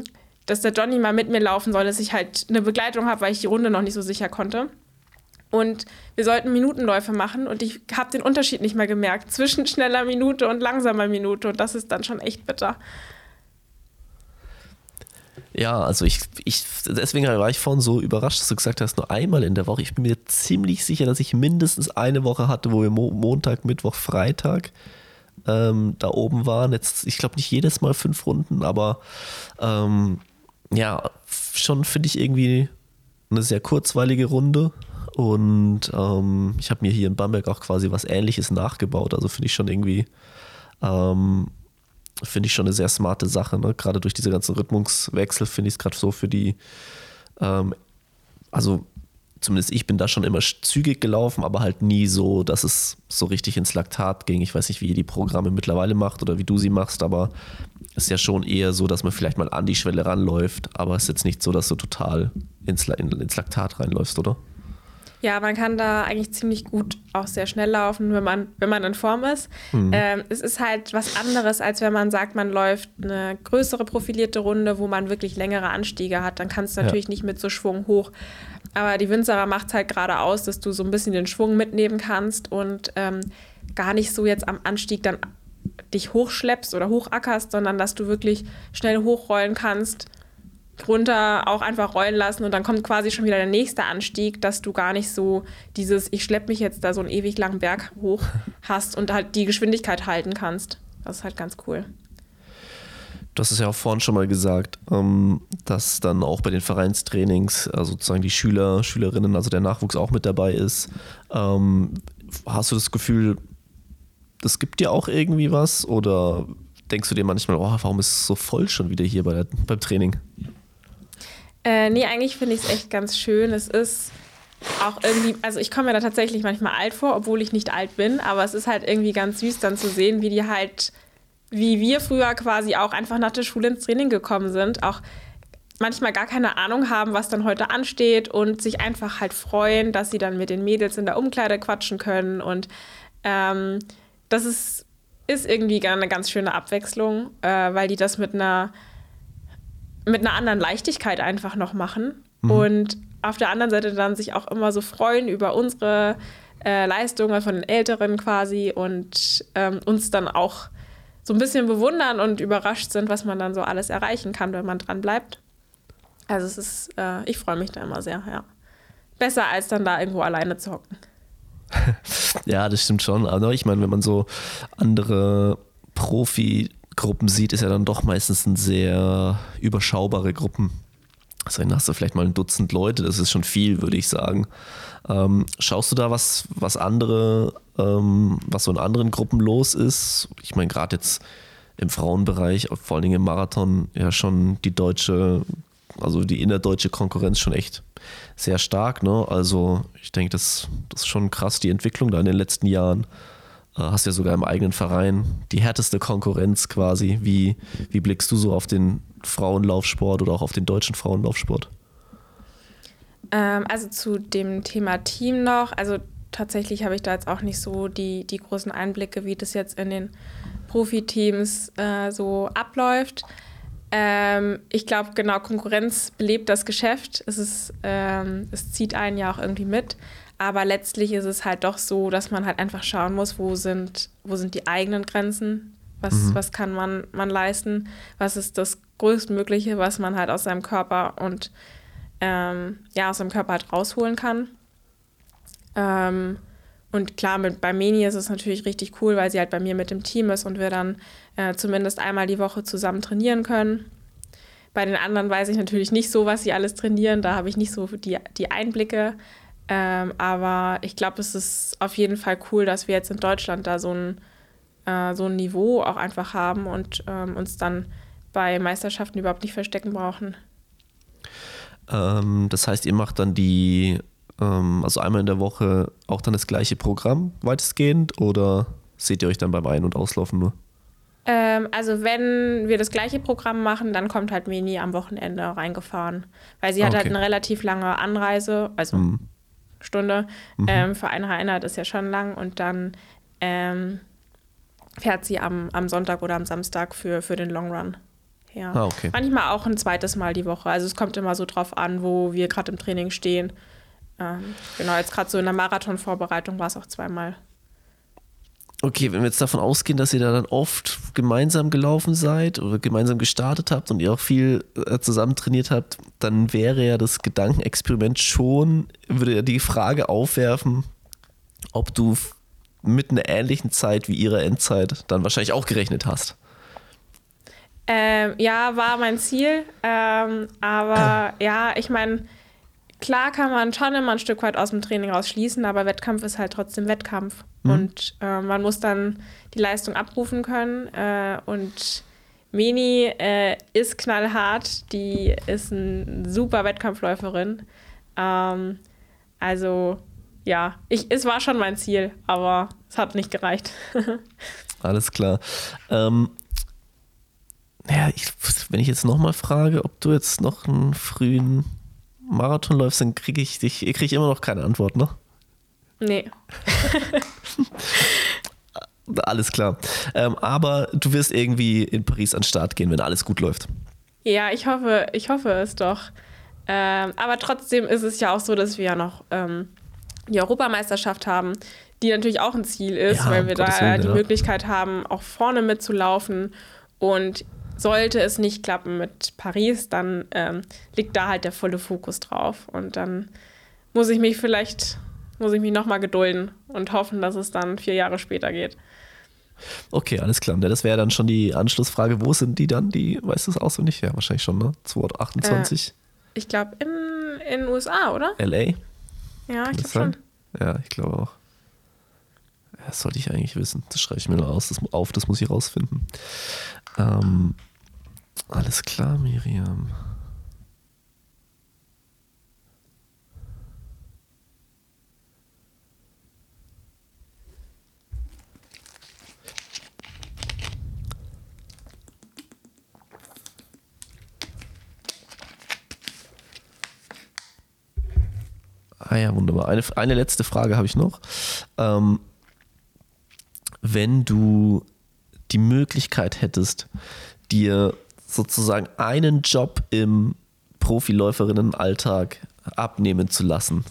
dass der Johnny mal mit mir laufen soll, dass ich halt eine Begleitung habe, weil ich die Runde noch nicht so sicher konnte. Und wir sollten Minutenläufe machen und ich habe den Unterschied nicht mehr gemerkt zwischen schneller Minute und langsamer Minute und das ist dann schon echt bitter. Ja, also ich, ich, deswegen war ich vorhin so überrascht, dass du gesagt hast, nur einmal in der Woche. Ich bin mir ziemlich sicher, dass ich mindestens eine Woche hatte, wo wir Mo Montag, Mittwoch, Freitag ähm, da oben waren. Jetzt, ich glaube nicht jedes Mal fünf Runden, aber ähm, ja, schon finde ich irgendwie eine sehr kurzweilige Runde. Und ähm, ich habe mir hier in Bamberg auch quasi was ähnliches nachgebaut. Also finde ich schon irgendwie ähm, finde ich schon eine sehr smarte Sache. Ne? Gerade durch diese ganzen Rhythmuswechsel finde ich es gerade so für die, ähm, also zumindest ich bin da schon immer zügig gelaufen, aber halt nie so, dass es so richtig ins Laktat ging. Ich weiß nicht, wie ihr die Programme mittlerweile macht oder wie du sie machst, aber es ist ja schon eher so, dass man vielleicht mal an die Schwelle ranläuft, aber es ist jetzt nicht so, dass du total ins, ins Laktat reinläufst, oder? Ja, man kann da eigentlich ziemlich gut auch sehr schnell laufen, wenn man, wenn man in Form ist. Mhm. Ähm, es ist halt was anderes, als wenn man sagt, man läuft eine größere profilierte Runde, wo man wirklich längere Anstiege hat. Dann kannst du natürlich ja. nicht mit so Schwung hoch. Aber die Winzerer macht es halt gerade aus, dass du so ein bisschen den Schwung mitnehmen kannst und ähm, gar nicht so jetzt am Anstieg dann dich hochschleppst oder hochackerst, sondern dass du wirklich schnell hochrollen kannst runter auch einfach rollen lassen und dann kommt quasi schon wieder der nächste Anstieg, dass du gar nicht so dieses, ich schleppe mich jetzt da so einen ewig langen Berg hoch [LAUGHS] hast und halt die Geschwindigkeit halten kannst. Das ist halt ganz cool. Du hast es ja auch vorhin schon mal gesagt, ähm, dass dann auch bei den Vereinstrainings also sozusagen die Schüler, Schülerinnen, also der Nachwuchs auch mit dabei ist. Ähm, hast du das Gefühl, das gibt dir auch irgendwie was oder denkst du dir manchmal, oh, warum ist es so voll schon wieder hier bei der, beim Training? Äh, nee, eigentlich finde ich es echt ganz schön. Es ist auch irgendwie, also ich komme mir da tatsächlich manchmal alt vor, obwohl ich nicht alt bin, aber es ist halt irgendwie ganz süß dann zu sehen, wie die halt, wie wir früher quasi auch einfach nach der Schule ins Training gekommen sind, auch manchmal gar keine Ahnung haben, was dann heute ansteht und sich einfach halt freuen, dass sie dann mit den Mädels in der Umkleide quatschen können und ähm, das ist, ist irgendwie eine ganz schöne Abwechslung, äh, weil die das mit einer mit einer anderen Leichtigkeit einfach noch machen. Mhm. Und auf der anderen Seite dann sich auch immer so freuen über unsere äh, Leistungen von den Älteren quasi und ähm, uns dann auch so ein bisschen bewundern und überrascht sind, was man dann so alles erreichen kann, wenn man dran bleibt. Also es ist, äh, ich freue mich da immer sehr, ja. Besser als dann da irgendwo alleine zu hocken. [LAUGHS] ja, das stimmt schon. Aber ich meine, wenn man so andere Profi Gruppen sieht, ist ja dann doch meistens ein sehr überschaubare Gruppen. Also dann hast du vielleicht mal ein Dutzend Leute, das ist schon viel, würde ich sagen. Ähm, schaust du da, was, was andere, ähm, was so in anderen Gruppen los ist? Ich meine, gerade jetzt im Frauenbereich, vor allen Dingen im Marathon, ja schon die deutsche, also die innerdeutsche Konkurrenz schon echt sehr stark. Ne? Also ich denke, das, das ist schon krass, die Entwicklung da in den letzten Jahren. Äh, hast ja sogar im eigenen Verein die härteste Konkurrenz quasi. Wie, wie blickst du so auf den Frauenlaufsport oder auch auf den deutschen Frauenlaufsport? Ähm, also zu dem Thema Team noch. Also tatsächlich habe ich da jetzt auch nicht so die, die großen Einblicke, wie das jetzt in den Profiteams äh, so abläuft. Ähm, ich glaube, genau, Konkurrenz belebt das Geschäft. Es, ist, ähm, es zieht einen ja auch irgendwie mit. Aber letztlich ist es halt doch so, dass man halt einfach schauen muss, wo sind, wo sind die eigenen Grenzen, was, mhm. was kann man, man leisten, was ist das Größtmögliche, was man halt aus seinem Körper und ähm, ja, aus seinem Körper halt rausholen kann. Ähm, und klar, mit, bei Meni ist es natürlich richtig cool, weil sie halt bei mir mit dem Team ist und wir dann äh, zumindest einmal die Woche zusammen trainieren können. Bei den anderen weiß ich natürlich nicht so, was sie alles trainieren. Da habe ich nicht so die, die Einblicke. Ähm, aber ich glaube, es ist auf jeden Fall cool, dass wir jetzt in Deutschland da so ein, äh, so ein Niveau auch einfach haben und ähm, uns dann bei Meisterschaften überhaupt nicht verstecken brauchen. Ähm, das heißt, ihr macht dann die, ähm, also einmal in der Woche auch dann das gleiche Programm weitestgehend oder seht ihr euch dann beim Ein- und Auslaufen nur? Ähm, also wenn wir das gleiche Programm machen, dann kommt halt Meni am Wochenende reingefahren. Weil sie hat halt okay. halt eine relativ lange Anreise, also mhm. Stunde. Mhm. Ähm, für eine Einheit ist ja schon lang und dann ähm, fährt sie am, am Sonntag oder am Samstag für, für den Long Run. Ja. Ah, okay. Manchmal auch ein zweites Mal die Woche. Also es kommt immer so drauf an, wo wir gerade im Training stehen. Ähm, genau, jetzt gerade so in der Marathonvorbereitung war es auch zweimal. Okay, wenn wir jetzt davon ausgehen, dass ihr da dann oft gemeinsam gelaufen seid oder gemeinsam gestartet habt und ihr auch viel äh, zusammen trainiert habt, dann wäre ja das Gedankenexperiment schon, würde ja die Frage aufwerfen, ob du mit einer ähnlichen Zeit wie ihrer Endzeit dann wahrscheinlich auch gerechnet hast. Ähm, ja, war mein Ziel. Ähm, aber [CLEARS THROAT] ja, ich meine, klar kann man schon immer ein Stück weit aus dem Training rausschließen, aber Wettkampf ist halt trotzdem Wettkampf. Mhm. Und äh, man muss dann die Leistung abrufen können. Äh, und Meni äh, ist knallhart, die ist eine super Wettkampfläuferin. Ähm, Also ja, ich, es war schon mein Ziel, aber es hat nicht gereicht. [LAUGHS] Alles klar. Ähm, ja, ich, wenn ich jetzt nochmal frage, ob du jetzt noch einen frühen Marathon läufst, dann kriege ich dich, kriege ich immer noch keine Antwort, ne? Nee. [LAUGHS] alles klar. Ähm, aber du wirst irgendwie in Paris an den Start gehen, wenn alles gut läuft. Ja, ich hoffe, ich hoffe es doch. Ähm, aber trotzdem ist es ja auch so, dass wir ja noch ähm, die Europameisterschaft haben, die natürlich auch ein Ziel ist, Ja, weil wir um da Gottes Willen, die ja. Möglichkeit haben, auch vorne mitzulaufen. Und sollte es nicht klappen mit Paris, dann ähm, liegt da halt der volle Fokus drauf. Und dann muss ich mich vielleicht, muss ich mich nochmal gedulden und hoffen, dass es dann vier Jahre später geht. Okay, alles klar. Das wäre dann schon die Anschlussfrage. Wo sind die dann? Die, weißt du es auswendig? Ja, wahrscheinlich schon, ne? 228 Ich glaube, in in den USA, oder? LA. Ja, ich Kann glaube das sein? schon. Ja, ich glaube auch. Das sollte ich eigentlich wissen. Das schreibe ich mir nur aus, das, auf, das muss ich rausfinden. Ähm, alles klar, Miriam. Ah ja, wunderbar. Eine, eine letzte Frage habe ich noch. Ähm, wenn du die Möglichkeit hättest, dir sozusagen einen Job im Profiläuferinnenalltag abnehmen zu lassen,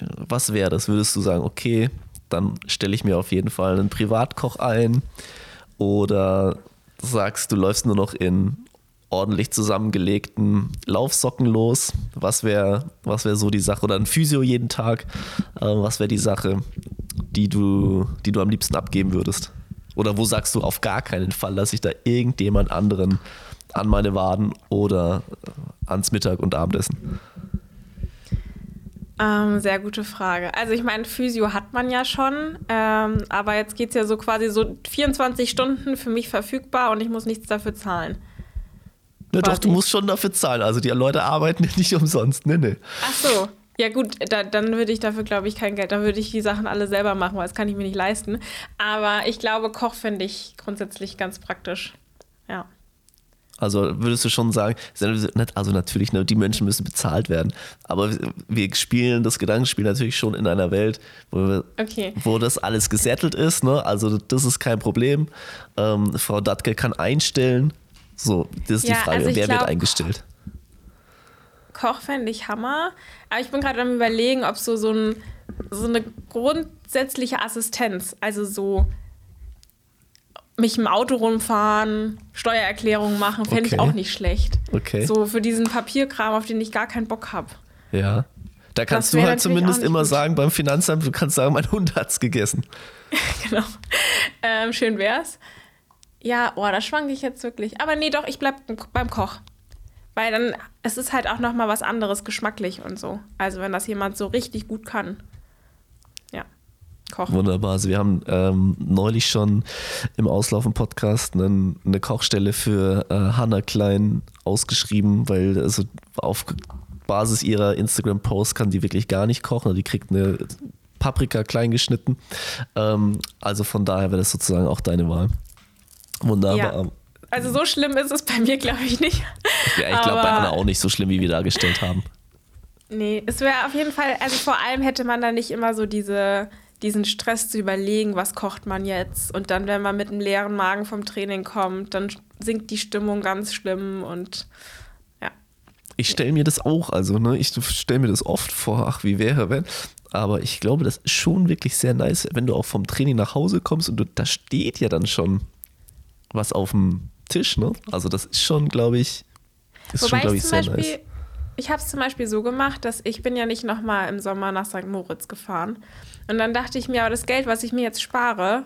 was wäre das? Würdest du sagen, okay, dann stelle ich mir auf jeden Fall einen Privatkoch ein oder sagst, du läufst nur noch in ordentlich zusammengelegten Laufsocken los? Was wäre was wär so die Sache? Oder ein Physio jeden Tag? Äh, was wäre die Sache, die du, die du am liebsten abgeben würdest? Oder wo sagst du auf gar keinen Fall, dass ich da irgendjemand anderen an meine Waden oder äh, ans Mittag- und Abendessen? Ähm, sehr gute Frage. Also ich meine, Physio hat man ja schon, ähm, aber jetzt geht es ja so quasi so 24 Stunden für mich verfügbar und ich muss nichts dafür zahlen. Ne, doch, du musst schon dafür zahlen. Also die Leute arbeiten nicht [LAUGHS] umsonst. Ne, ne. Ach so. Ja gut, da, dann würde ich dafür, glaube ich, kein Geld. Dann würde ich die Sachen alle selber machen, weil das kann ich mir nicht leisten. Aber ich glaube, Koch finde ich grundsätzlich ganz praktisch. Ja. Also würdest du schon sagen, also natürlich, ne, die Menschen müssen bezahlt werden, aber wir spielen das Gedankenspiel natürlich schon in einer Welt, wo, wir, Okay. wo das alles gesettelt ist, ne? also das ist kein Problem. Ähm, Frau Datke kann einstellen, so, das ist Ja, die Frage, also wer wird glaub- eingestellt? Koch fände ich Hammer. Aber ich bin gerade am überlegen, ob so, so, ein, so eine grundsätzliche Assistenz, also so mich im Auto rumfahren, Steuererklärung machen, fände Okay. ich auch nicht schlecht. Okay. So für diesen Papierkram, auf den ich gar keinen Bock habe. Ja. Da kannst du halt zumindest immer gut. sagen beim Finanzamt, du kannst sagen, mein [LAUGHS] Hund hat's gegessen. [LAUGHS] genau. Ähm, schön wär's. Ja, oh, da schwanke ich jetzt wirklich. Aber nee, doch, ich bleib beim Koch. Weil dann, es ist halt auch noch mal was anderes geschmacklich und so. Also wenn das jemand so richtig gut kann. Ja, Koch. Wunderbar. Also wir haben ähm, neulich schon im Auslaufen-Podcast eine, eine Kochstelle für äh, Hannah Klein ausgeschrieben, weil also auf Basis ihrer Instagram-Posts kann die wirklich gar nicht kochen. Die kriegt eine Paprika klein geschnitten. Ähm, also von daher wäre das sozusagen auch deine Wahl. Wunderbar. Ja. Also so schlimm ist es bei mir, glaube ich, nicht. Ja, ich glaube bei Hannah auch nicht so schlimm, wie wir dargestellt haben. Nee, es wäre auf jeden Fall, also vor allem hätte man da nicht immer so diese, diesen Stress zu überlegen, was kocht man jetzt. Und dann, wenn man mit einem leeren Magen vom Training kommt, dann sinkt die Stimmung ganz schlimm und ja. Ich stelle mir das auch, also ne, ich stelle mir das oft vor, ach, wie wäre, wenn. Aber ich glaube, das ist schon wirklich sehr nice, wenn du auch vom Training nach Hause kommst und du, da steht ja dann schon was auf dem Tisch, ne? Also das ist schon, glaube ich, ist schon, Wobei glaube ich ich, sehr Beispiel, nice. Ich habe es zum Beispiel so gemacht, dass ich bin ja nicht nochmal im Sommer nach St. Moritz gefahren. Und dann dachte ich mir, aber das Geld, was ich mir jetzt spare,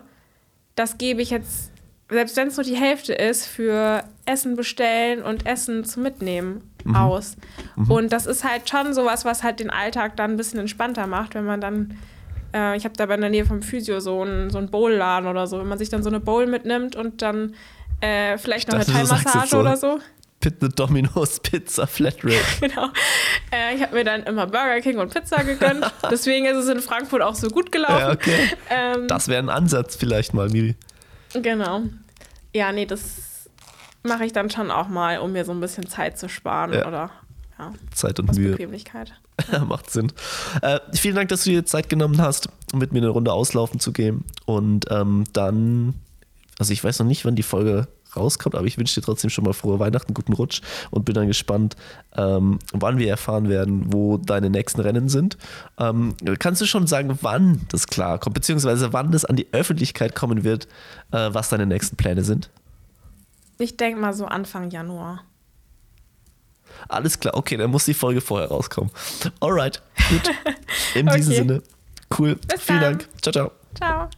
das gebe ich jetzt, selbst wenn es nur die Hälfte ist, für Essen bestellen und Essen zu mitnehmen Mhm. aus. Und das ist halt schon sowas, was halt den Alltag dann ein bisschen entspannter macht, wenn man dann äh, ich habe da bei in der Nähe vom Physio so einen, so einen Bowl-Laden oder so, wenn man sich dann so eine Bowl mitnimmt und dann äh, vielleicht noch dachte, eine Thai-Massage so- oder so. Eine Domino's Pizza Flatrate. [LAUGHS] genau. Äh, ich habe mir dann immer Burger King und Pizza gegönnt. [LAUGHS] Deswegen ist es in Frankfurt auch so gut gelaufen. Ja, okay. Ähm, Das wäre ein Ansatz vielleicht mal, Miri. Genau. Ja, nee, das mache ich dann schon auch mal, um mir so ein bisschen Zeit zu sparen Ja. oder ja, Zeit und Mühe. Bequemlichkeit. [LAUGHS] Macht Sinn. Äh, vielen Dank, dass du dir Zeit genommen hast, um mit mir eine Runde auslaufen zu gehen. Und ähm, dann, also ich weiß noch nicht, wann die Folge rauskommt, aber ich wünsche dir trotzdem schon mal frohe Weihnachten, guten Rutsch und bin dann gespannt, ähm, wann wir erfahren werden, wo deine nächsten Rennen sind. Ähm, kannst du schon sagen, wann das klar kommt, beziehungsweise wann das an die Öffentlichkeit kommen wird, äh, was deine nächsten Pläne sind? Ich denke mal so Anfang Januar. Alles klar, okay, dann muss die Folge vorher rauskommen. Alright, gut. [LAUGHS] In diesem Okay. Sinne, cool. Bis Vielen dann. Dank. Ciao, ciao. Ciao.